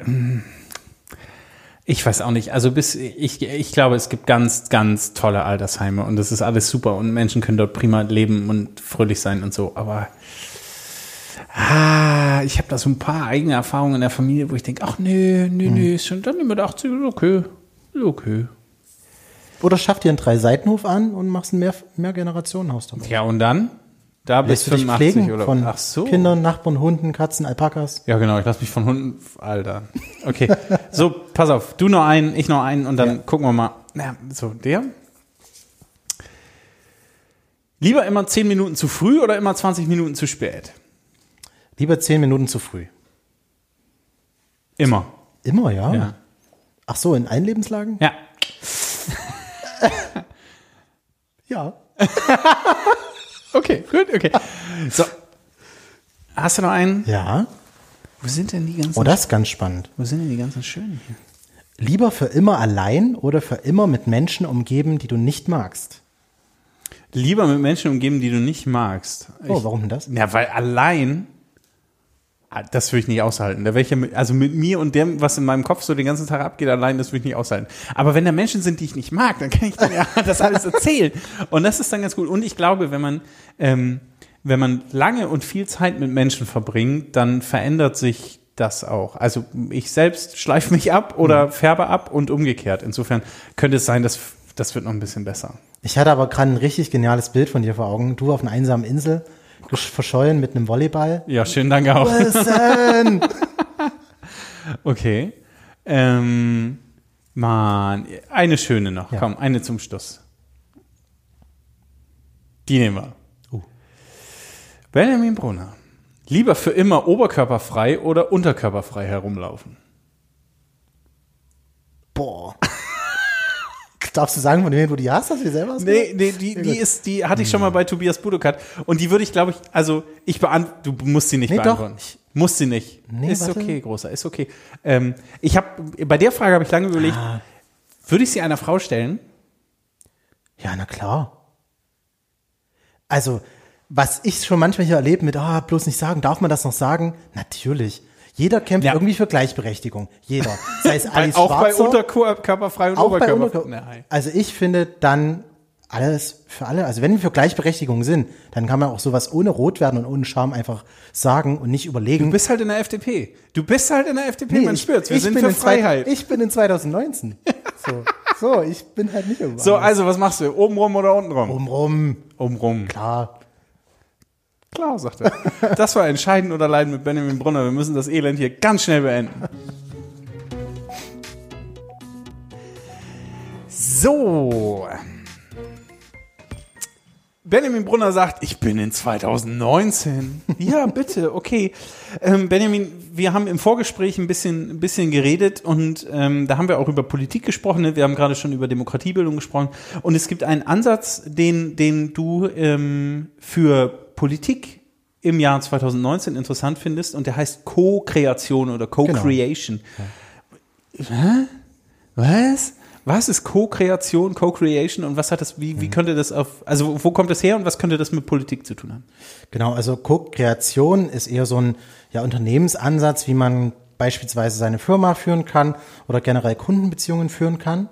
ich weiß auch nicht. Also bis ich, ich glaube, es gibt ganz, ganz tolle Altersheime und das ist alles super und Menschen können dort prima leben und fröhlich sein und so. Aber ah, ich habe da so ein paar eigene Erfahrungen in der Familie, wo ich denke, ach nee, nee, nee, ist schon dann mit 80, ist okay, ist okay. Oder schaff dir einen Drei-Seitenhof an und machst ein mehr, Mehrgenerationenhaus damit. Ja, und dann? Da bis Lässt du dich 85 pflegen oder von Ach so. Kindern, Nachbarn, Hunden, Katzen, Alpakas? Ja, genau, ich lasse mich von Hunden. Alter. Okay. So, pass auf, du noch einen, ich noch einen und dann Ja. gucken wir mal. Ja, so, der. Lieber immer 10 Minuten zu früh oder immer 20 Minuten zu spät? Lieber zehn Minuten zu früh. Immer. Immer, ja? Ja. Ach so, in allen Lebenslagen? Ja. Ja. Okay, gut, okay. So. Hast du noch einen? Ja. Wo sind denn die ganzen, Oh, das ist ganz spannend. wo sind denn die ganzen schönen hier? Lieber für immer allein oder für immer mit Menschen umgeben, die du nicht magst? Lieber mit Menschen umgeben, die du nicht magst. Oh, Ich- warum denn das? Ja, weil allein, das würde ich nicht aushalten. Da wäre ich ja mit, also mit mir und dem, was in meinem Kopf so den ganzen Tag abgeht, allein, das würde ich nicht aushalten. Aber wenn da Menschen sind, die ich nicht mag, dann kann ich dann ja das alles erzählen. Und das ist dann ganz gut. Und ich glaube, wenn man, ähm, wenn man lange und viel Zeit mit Menschen verbringt, dann verändert sich das auch. Also ich selbst schleife mich ab oder färbe ab und umgekehrt. Insofern könnte es sein, dass das wird noch ein bisschen besser. Ich hatte aber gerade ein richtig geniales Bild von dir vor Augen. Du auf einer einsamen Insel, verschollen mit einem Volleyball. Ja, schönen Dank auch. Listen! Okay. Ähm, Mann, eine schöne noch. Ja. Komm, eine zum Schluss. Die nehmen wir. Uh. Benjamin Brunner. Lieber für immer oberkörperfrei oder unterkörperfrei herumlaufen? Boah. Darfst du sagen, von wem du die hast? Hast du die selber Nee, nee, die, die ist, die hatte ich schon mal bei Tobias Budokat. Und die würde ich, glaube ich, also ich beant, du musst sie nicht Nee, doch. beantworten. Musst sie nicht. Nee, ist warte. okay, großer, ist okay. Ähm, ich habe bei der Frage habe ich lange überlegt, Ah. würde ich sie einer Frau stellen? Ja, na klar. Also, was ich schon manchmal hier erlebe mit, ah, bloß nicht sagen, darf man das noch sagen? Natürlich. Jeder kämpft Ja. irgendwie für Gleichberechtigung. Jeder. Sei es Alice auch bei Schwarzer, unterkörperfrei und auch bei Oberkörper. Unterkörper. Nein. Also ich finde dann alles für alle, also wenn wir für Gleichberechtigung sind, dann kann man auch sowas ohne Rot werden und ohne Scham einfach sagen und nicht überlegen. Du bist halt in der FDP. Du bist halt in der FDP, man ich- spürt's. Wir ich sind bin für Freiheit. Ich bin in 2019. So, so ich bin halt nicht irgendwo so, also was machst du? Oben rum oder unten rum? Umrum, Oben rum. klar. Klar, sagt er. Das war Entscheiden oder Leiden mit Benjamin Brunner. Wir müssen das Elend hier ganz schnell beenden. So. Benjamin Brunner sagt, ich bin in 2019. Ja, bitte, okay. Ähm, Benjamin, wir haben im Vorgespräch ein bisschen, ein bisschen geredet und ähm, da haben wir auch über Politik gesprochen. Ne? Wir haben gerade schon über Demokratiebildung gesprochen. Und es gibt einen Ansatz, den, den du ähm, für Politik im Jahr 2019 interessant findest und der heißt Co-Kreation oder Co-Creation. Hä? Was? Was ist Co-Kreation, Co-Creation und was hat das, wie, wie könnte das auf, also wo kommt das her und was könnte das mit Politik zu tun haben? Genau, also Co-Kreation ist eher so ein ja, Unternehmensansatz, wie man beispielsweise seine Firma führen kann oder generell Kundenbeziehungen führen kann.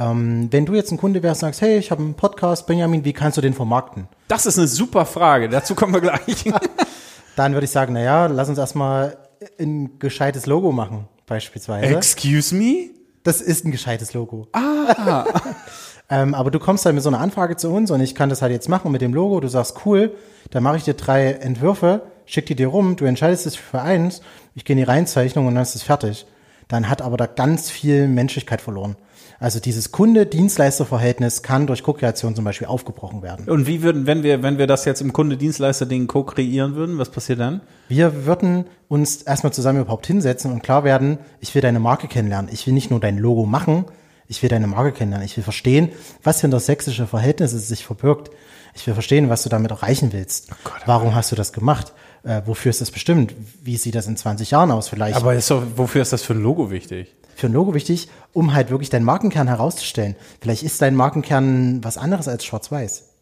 Ähm, wenn du jetzt ein Kunde wärst und sagst, hey, ich habe einen Podcast, Benjamin, wie kannst du den vermarkten? Das ist eine super Frage, dazu kommen wir gleich. Dann würde ich sagen, na ja, lass uns erstmal ein gescheites Logo machen, beispielsweise. Excuse me? Das ist ein gescheites Logo. Ah. ähm, aber du kommst halt mit so einer Anfrage zu uns und ich kann das halt jetzt machen mit dem Logo. Du sagst, cool, dann mache ich dir drei Entwürfe, schick die dir rum, du entscheidest dich für eins, ich gehe in die Reinzeichnung und dann ist es fertig. Dann hat aber da ganz viel Menschlichkeit verloren. Also dieses Kunde-Dienstleister-Verhältnis kann durch Co-Kreation zum Beispiel aufgebrochen werden. Und wie würden, wenn wir, wenn wir das jetzt im Kunde-Dienstleister-Ding co-kreieren würden, was passiert dann? Wir würden uns erstmal zusammen überhaupt hinsetzen und klar werden, ich will deine Marke kennenlernen. Ich will nicht nur dein Logo machen, ich will deine Marke kennenlernen. Ich will verstehen, was hinter sächsische Verhältnisse sich verbirgt. Ich will verstehen, was du damit erreichen willst. Gott, oh Warum hast du das gemacht? Äh, wofür ist das bestimmt? Wie sieht das in 20 Jahren aus vielleicht? Aber ist doch, wofür ist das für ein Logo wichtig? Für ein Logo wichtig, um halt wirklich deinen Markenkern herauszustellen. Vielleicht ist dein Markenkern was anderes als schwarz-weiß.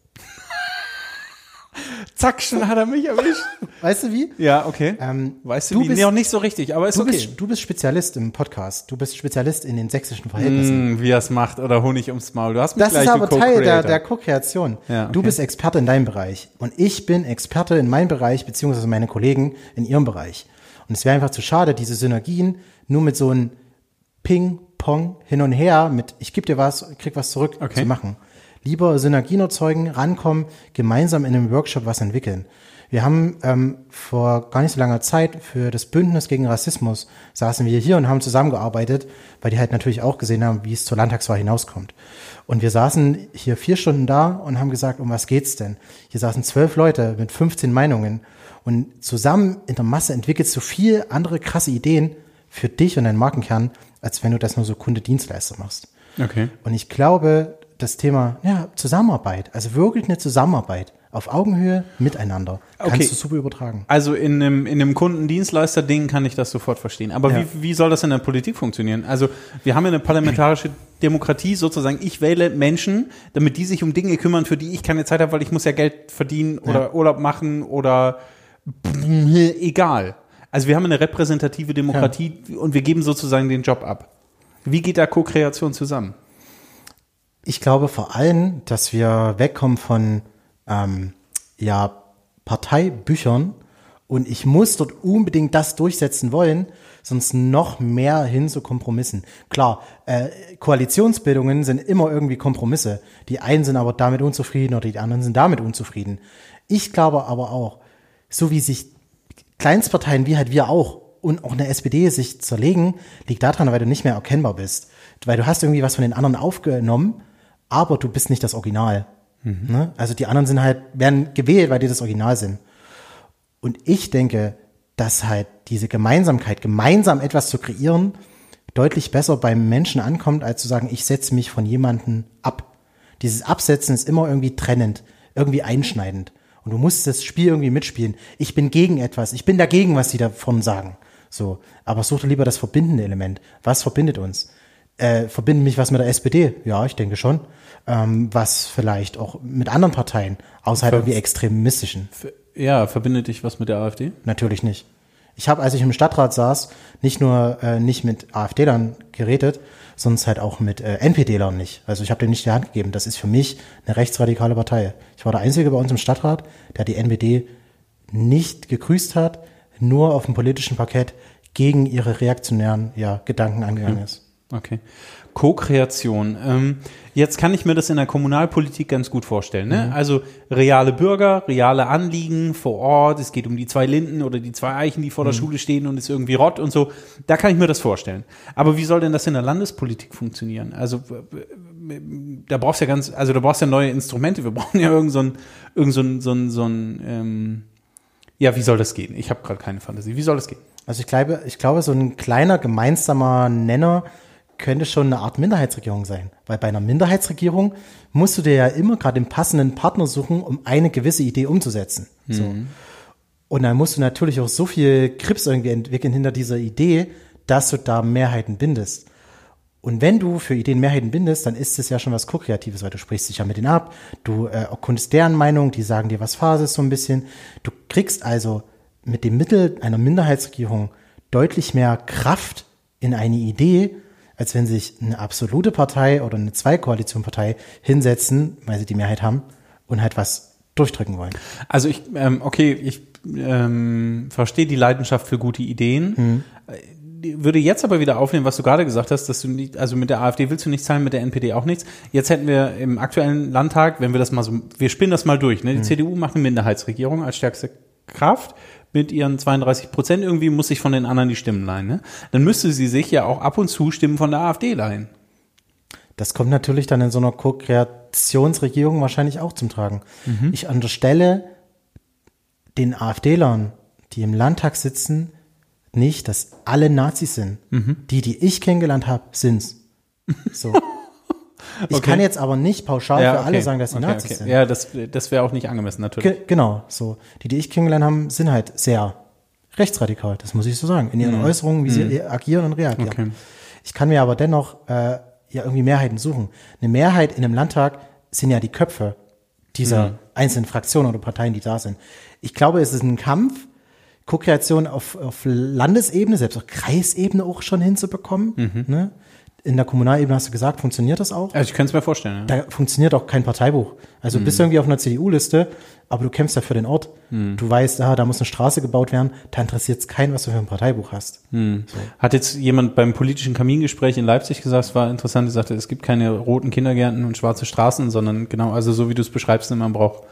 Zack, schon hat er mich erwischt. Weißt du wie? Ja, okay. Ähm, weißt du, du wie? bist- nee, auch nicht so richtig, aber ist Du, okay. bist, du bist Spezialist im Podcast. Du bist Spezialist in den sächsischen Verhältnissen. Hm, wie er es macht oder Honig ums Maul. Du hast mich Das gleich, ist aber Teil der, der Co-Kreation. Ja, okay. Du bist Experte in deinem Bereich und ich bin Experte in meinem Bereich, beziehungsweise meine Kollegen in ihrem Bereich. Und es wäre einfach zu schade, diese Synergien nur mit so einem Ping, Pong, hin und her, mit ich gebe dir was, krieg was zurück Okay. zu machen. Lieber Synergien erzeugen, rankommen, gemeinsam in einem Workshop was entwickeln. Wir haben ähm, vor gar nicht so langer Zeit für das Bündnis gegen Rassismus saßen wir hier und haben zusammengearbeitet, weil die halt natürlich auch gesehen haben, wie es zur Landtagswahl hinauskommt. Und wir saßen hier vier Stunden da und haben gesagt, um was geht's denn? Hier saßen zwölf Leute mit 15 Meinungen und zusammen in der Masse entwickelst du viel andere krasse Ideen für dich und deinen Markenkern, als wenn du das nur so Kunde-Dienstleister machst. Okay. Und ich glaube, das Thema ja, Zusammenarbeit, also wirklich eine Zusammenarbeit auf Augenhöhe miteinander, kannst Okay. du super übertragen. Also in einem, in einem Kundendienstleister-Ding kann ich das sofort verstehen. Aber Ja. wie, wie soll das in der Politik funktionieren? Also wir haben ja eine parlamentarische Demokratie sozusagen. Ich wähle Menschen, damit die sich um Dinge kümmern, für die ich keine Zeit habe, weil ich muss ja Geld verdienen oder Urlaub machen oder egal. Also wir haben eine repräsentative Demokratie und wir geben sozusagen den Job ab. Wie geht da Co-Kreation zusammen? Ich glaube vor allem, dass wir wegkommen von ähm, ja, Parteibüchern und ich muss dort unbedingt das durchsetzen wollen, sonst noch mehr hin zu Kompromissen. Klar, äh, Koalitionsbildungen sind immer irgendwie Kompromisse. Die einen sind aber damit unzufrieden oder die anderen sind damit unzufrieden. Ich glaube aber auch, so wie sich Kleinstparteien wie halt wir auch und auch eine SPD sich zerlegen, liegt daran, weil du nicht mehr erkennbar bist. Weil du hast irgendwie was von den anderen aufgenommen, aber du bist nicht das Original. Ne? Also die anderen sind halt, werden gewählt, weil die das Original sind. Und ich denke, dass halt diese Gemeinsamkeit, gemeinsam etwas zu kreieren, deutlich besser beim Menschen ankommt, als zu sagen, ich setze mich von jemandem ab. Dieses Absetzen ist immer irgendwie trennend, irgendwie einschneidend. Und du musst das Spiel irgendwie mitspielen. Ich bin gegen etwas, ich bin dagegen, was die davon sagen. So, aber such doch lieber das verbindende Element. Was verbindet uns? Äh, verbindet mich was mit der SPD? Ja, ich denke schon. Ähm, was vielleicht auch mit anderen Parteien, außer halt irgendwie extremistischen. Ja, verbindet dich was mit der AfD? Natürlich nicht. Ich habe, als ich im Stadtrat saß, nicht nur äh, nicht mit AfD-Lern geredet, sondern halt auch mit äh, NPD-Lern nicht. Also ich habe denen nicht die Hand gegeben. Das ist für mich eine rechtsradikale Partei. Ich war der Einzige bei uns im Stadtrat, der die NPD nicht gegrüßt hat, nur auf dem politischen Parkett gegen ihre reaktionären ja, Gedanken angegangen ist. Okay. Co-Kreation. Ähm, jetzt kann ich mir das in der Kommunalpolitik ganz gut vorstellen. Ne? Mhm. Also reale Bürger, reale Anliegen vor Ort. Es geht um die zwei Linden oder die zwei Eichen, die vor der mhm. Schule stehen und ist irgendwie Rott und so. Da kann ich mir das vorstellen. Aber wie soll denn das in der Landespolitik funktionieren? Also da brauchst du ja ganz, also da brauchst ja neue Instrumente. Wir brauchen ja irgend so ein, irgend so ein, so ein, so ein ähm, ja, wie soll das gehen? Ich habe gerade keine Fantasie. Wie soll das gehen? Also ich glaube, ich glaube, so ein kleiner gemeinsamer Nenner könnte schon eine Art Minderheitsregierung sein. Weil bei einer Minderheitsregierung musst du dir ja immer gerade den passenden Partner suchen, um eine gewisse Idee umzusetzen. Mhm. So. Und dann musst du natürlich auch so viel Krips irgendwie entwickeln hinter dieser Idee, dass du da Mehrheiten bindest. Und wenn du für Ideen Mehrheiten bindest, dann ist es ja schon was Co-Kreatives, weil du sprichst dich ja mit denen ab, du äh, erkundest deren Meinung, die sagen dir, was Phase ist so ein bisschen. Du kriegst also mit dem Mittel einer Minderheitsregierung deutlich mehr Kraft in eine Idee, als wenn sich eine absolute Partei oder eine Zweikoalitionpartei hinsetzen, weil sie die Mehrheit haben und halt was durchdrücken wollen. Also ich, ähm, okay, ich ähm, verstehe die Leidenschaft für gute Ideen. Mhm. Würde jetzt aber wieder aufnehmen, was du gerade gesagt hast, dass du nicht, also mit der AfD willst du nicht zahlen, mit der NPD auch nichts. Jetzt hätten wir im aktuellen Landtag, wenn wir das mal so, wir spinnen das mal durch, ne? Die mhm. CDU macht eine Minderheitsregierung als stärkste Kraft mit ihren 32 Prozent irgendwie muss sich von den anderen die Stimmen leihen. Ne? Dann müsste sie sich ja auch ab und zu Stimmen von der AfD leihen. Das kommt natürlich dann in so einer Co-Kreationsregierung wahrscheinlich auch zum Tragen. Mhm. Ich unterstelle den AfD-Lern, die im Landtag sitzen, nicht, dass alle Nazis sind. Mhm. Die, die ich kennengelernt habe, sind's. So. Ich okay. kann jetzt aber nicht pauschal ja, für alle sagen, dass sie okay, Nazis okay. sind. Ja, das, das wäre auch nicht angemessen, natürlich. Ge genau, so. Die, die ich kennengelernt habe, sind halt sehr rechtsradikal, das muss ich so sagen, in ihren mhm. Äußerungen, wie mhm. sie agieren und reagieren. Ich kann mir aber dennoch äh, ja irgendwie Mehrheiten suchen. Eine Mehrheit in einem Landtag sind ja die Köpfe dieser mhm. einzelnen Fraktionen oder Parteien, die da sind. Ich glaube, es ist ein Kampf, Co-Kreation auf, auf Landesebene, selbst auf Kreisebene auch schon hinzubekommen. Mhm. Ne? In der Kommunalebene hast du gesagt, funktioniert das auch? Also ich könnte es mir vorstellen. Ja. Da funktioniert auch kein Parteibuch. Also du hm. bist irgendwie auf einer CDU-Liste, aber du kämpfst ja für den Ort. Hm. Du weißt, ah, da muss eine Straße gebaut werden. Da interessiert es keinen, was du für ein Parteibuch hast. Hm. So. Hat jetzt jemand beim politischen Kamingespräch in Leipzig gesagt, es war interessant, er sagte, es gibt keine roten Kindergärten und schwarze Straßen, sondern genau, also so wie du es beschreibst, man braucht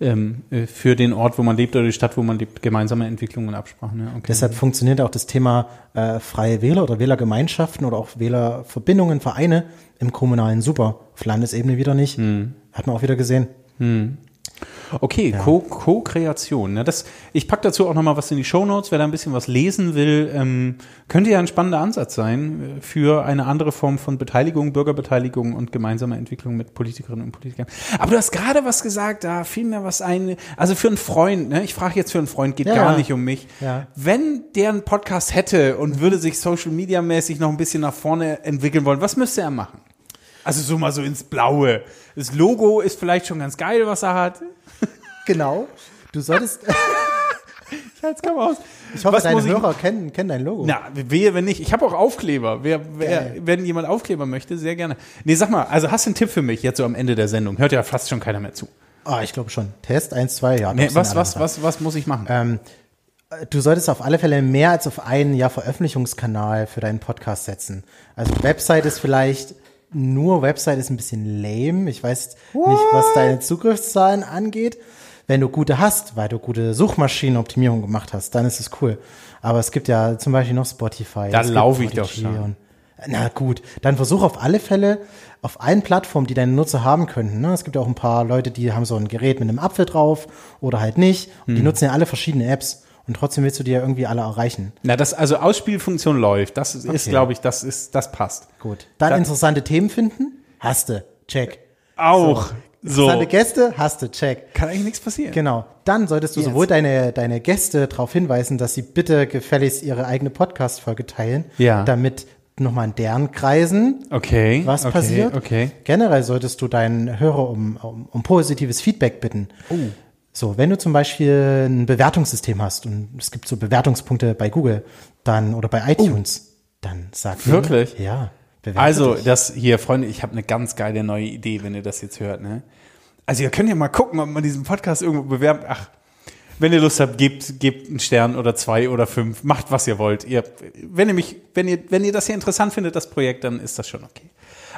ähm, äh, für den Ort, wo man lebt oder die Stadt, wo man lebt, gemeinsame Entwicklungen und Absprachen. Ja, okay. Deshalb funktioniert auch das Thema äh, freie Wähler oder Wählergemeinschaften oder auch Wählerverbindungen, Vereine im Kommunalen super. Auf Landesebene wieder nicht. Hm. Hat man auch wieder gesehen. Hm. Okay, ja. Co-Kreation. Ne? Das, ich pack dazu auch noch mal was in die Show Notes. Wer da ein bisschen was lesen will, ähm, könnte ja ein spannender Ansatz sein äh, für eine andere Form von Beteiligung, Bürgerbeteiligung und gemeinsame Entwicklung mit Politikerinnen und Politikern. Aber du hast gerade was gesagt, da fiel mir was ein. Also für einen Freund, ne? ich frage jetzt für einen Freund, geht ja, gar nicht um mich. Ja. Wenn der einen Podcast hätte und würde sich Social Media mäßig noch ein bisschen nach vorne entwickeln wollen, was müsste er machen? Also so mal so ins Blaue. Das Logo ist vielleicht schon ganz geil, was er hat. Genau. Du solltest. Jetzt komm aus. Ich hoffe, Was deine Hörer kennen, kennen dein Logo. Na, wehe, wenn nicht. Ich habe auch Aufkleber. Wer, wer, wenn jemand Aufkleber möchte, sehr gerne. Nee, sag mal, also hast du einen Tipp für mich jetzt so am Ende der Sendung? Hört ja fast schon keiner mehr zu. Ah, ich glaube schon. Test 1, 2, ja. Nee, was, was, was, was muss ich machen? Ähm, du solltest auf alle Fälle mehr als auf einen ja, Veröffentlichungskanal für deinen Podcast setzen. Also Website ist vielleicht nur Website ist ein bisschen lame. Ich weiß What? nicht, was deine Zugriffszahlen angeht. Wenn du gute hast, weil du gute Suchmaschinenoptimierung gemacht hast, dann ist es cool. Aber es gibt ja zum Beispiel noch Spotify. Da laufe ich doch schon. Na gut, dann versuch auf alle Fälle auf allen Plattformen, die deine Nutzer haben könnten. Ne? Es gibt ja auch ein paar Leute, die haben so ein Gerät mit einem Apfel drauf oder halt nicht. Und hm. die nutzen ja alle verschiedene Apps. Und trotzdem willst du die ja irgendwie alle erreichen. Na, das, also Ausspielfunktion läuft. Das ist, Okay. glaube ich, das ist, das passt. Gut. Dann, Dann- interessante Themen finden? Hast du. Check. Auch. So. Interessante Gäste? Hast du. Check. Kann eigentlich nichts passieren. Genau. Dann solltest du Jetzt. sowohl deine, deine Gäste darauf hinweisen, dass sie bitte gefälligst ihre eigene Podcast-Folge teilen, Ja. damit nochmal in deren Kreisen Okay. was okay, passiert. Okay. Generell solltest du deinen Hörer um, um, um positives Feedback bitten. Oh. So, wenn du zum Beispiel ein Bewertungssystem hast und es gibt so Bewertungspunkte bei Google dann oder bei iTunes, dann sag Oh. Wirklich? Ja. Also, dich. das hier, Freunde, ich habe eine ganz geile neue Idee, wenn ihr das jetzt hört, ne? Also, ihr könnt ja mal gucken, ob man diesen Podcast irgendwo bewerben. Ach, wenn ihr Lust habt, gebt, gebt einen Stern oder zwei oder fünf. Macht, was ihr wollt. Ihr, wenn ihr mich, wenn ihr, wenn ihr das hier interessant findet, das Projekt, dann ist das schon okay.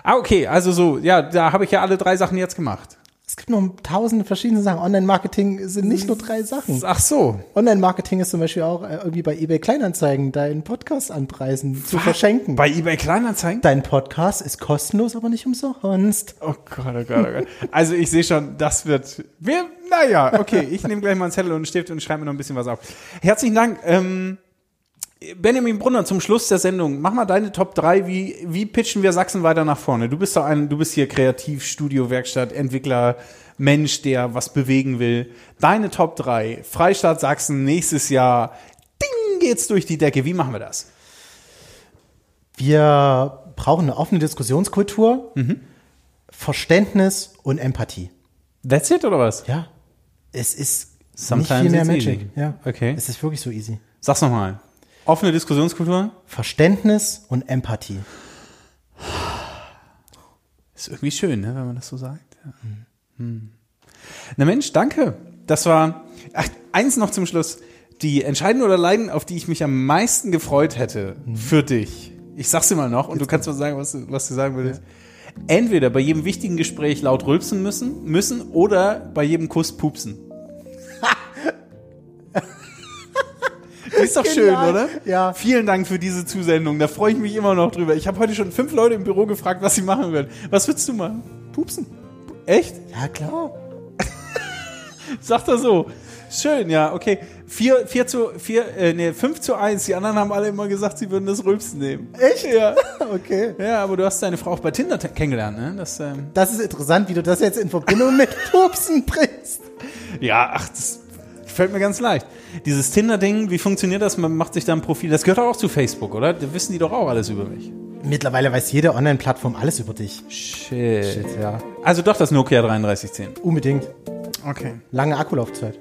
Ah, okay, also so, ja, da habe ich ja alle drei Sachen jetzt gemacht. Es gibt noch tausende verschiedene Sachen. Online-Marketing sind nicht nur drei Sachen. Ach so. Online-Marketing ist zum Beispiel auch äh, irgendwie bei eBay Kleinanzeigen deinen Podcast anpreisen, zu verschenken. Bei eBay Kleinanzeigen? Dein Podcast ist kostenlos, aber nicht umsonst. Oh Gott, oh Gott, oh Gott. Also ich sehe schon, das wird. Wir, naja, okay, ich nehme gleich mal einen Zettel und einen Stift und schreibe mir noch ein bisschen was auf. Herzlichen Dank. Ähm, Benjamin Brunner, zum Schluss der Sendung, mach mal deine Top 3. Wie, wie pitchen wir Sachsen weiter nach vorne? Du bist doch ein, du bist hier Kreativ, Studio, Werkstatt, Entwickler, Mensch, der was bewegen will. Deine Top 3. Freistaat Sachsen nächstes Jahr. Ding geht's durch die Decke. Wie machen wir das? Wir brauchen eine offene Diskussionskultur, Mhm. Verständnis und Empathie. That's it oder was? Ja. Es ist Sometimes nicht viel mehr Magic. easy. Ja. Okay. Es ist wirklich so easy. Sag's nochmal. Offene Diskussionskultur? Verständnis und Empathie. Ist irgendwie schön, ne, wenn man das so sagt. Ja. Hm. Na Mensch, danke. Das war ach, eins noch zum Schluss. Die Entscheiden oder Leiden, auf die ich mich am meisten gefreut hätte für dich. Ich sag's dir mal noch und du kannst mal sagen, was du, was du sagen würdest. Entweder bei jedem wichtigen Gespräch laut rülpsen müssen, müssen oder bei jedem Kuss pupsen. Die ist doch schön, Genial. oder? Ja. Vielen Dank für diese Zusendung. Da freue ich mich immer noch drüber. Ich habe heute schon fünf Leute im Büro gefragt, was sie machen würden. Was würdest du machen? Pupsen. Echt? Ja, klar. Sagt er so. Schön, ja, okay. Vier, vier zu, vier, äh, nee, fünf zu eins. Die anderen haben alle immer gesagt, sie würden das Rülpsen nehmen. Echt? Ja. Okay. Ja, aber du hast deine Frau auch bei Tinder kennengelernt, ne? Das, ähm, Das ist interessant, wie du das jetzt in Verbindung mit Pupsen bringst. ja, ach, das fällt mir ganz leicht. Dieses Tinder-Ding, wie funktioniert das? Man macht sich da ein Profil. Das gehört doch auch zu Facebook, oder? Da wissen die doch auch alles über mich. Mittlerweile weiß jede Online-Plattform alles über dich. Shit, ja. Also doch das Nokia 3310. Unbedingt. Okay. Lange Akkulaufzeit.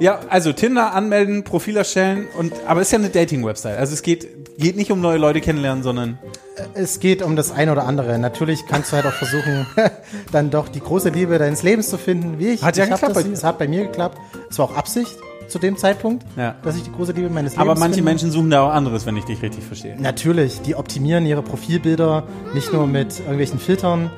Ja, also Tinder anmelden, Profil erstellen und aber es ist ja eine Dating-Website. Also es geht, geht nicht um neue Leute kennenlernen, sondern Es geht um das eine oder andere. Natürlich kannst du halt auch versuchen, dann doch die große Liebe deines Lebens zu finden, wie ich. Hat ja ich geklappt das. Es hat bei mir geklappt. Es war auch Absicht zu dem Zeitpunkt, Ja. dass ich die große Liebe meines Lebens aber manche finde. Menschen suchen da auch anderes, wenn ich dich richtig verstehe. Natürlich, die optimieren ihre Profilbilder nicht nur mit irgendwelchen Filtern,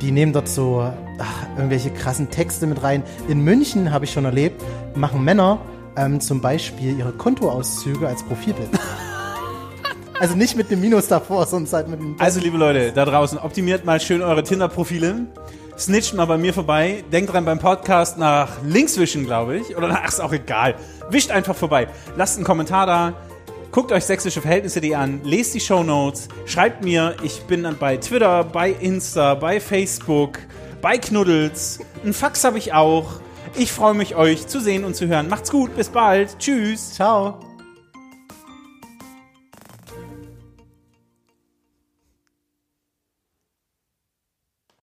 die nehmen dort so ach, irgendwelche krassen Texte mit rein. In München habe ich schon erlebt, machen Männer ähm, zum Beispiel ihre Kontoauszüge als Profilbild. also nicht mit einem Minus davor, sondern halt mit einem. Also, liebe Leute, da draußen, optimiert mal schön eure Tinder-Profile. Snitcht mal bei mir vorbei. Denkt dran beim Podcast nach links wischen, glaube ich. Oder nach, ist auch egal. Wischt einfach vorbei. Lasst einen Kommentar da. Guckt euch sächsische Verhältnisse an. Lest die Shownotes. Schreibt mir. Ich bin dann bei Twitter, bei Insta, bei Facebook, bei Knuddels. Ein Fax habe ich auch. Ich freue mich, euch zu sehen und zu hören. Macht's gut. Bis bald. Tschüss. Ciao.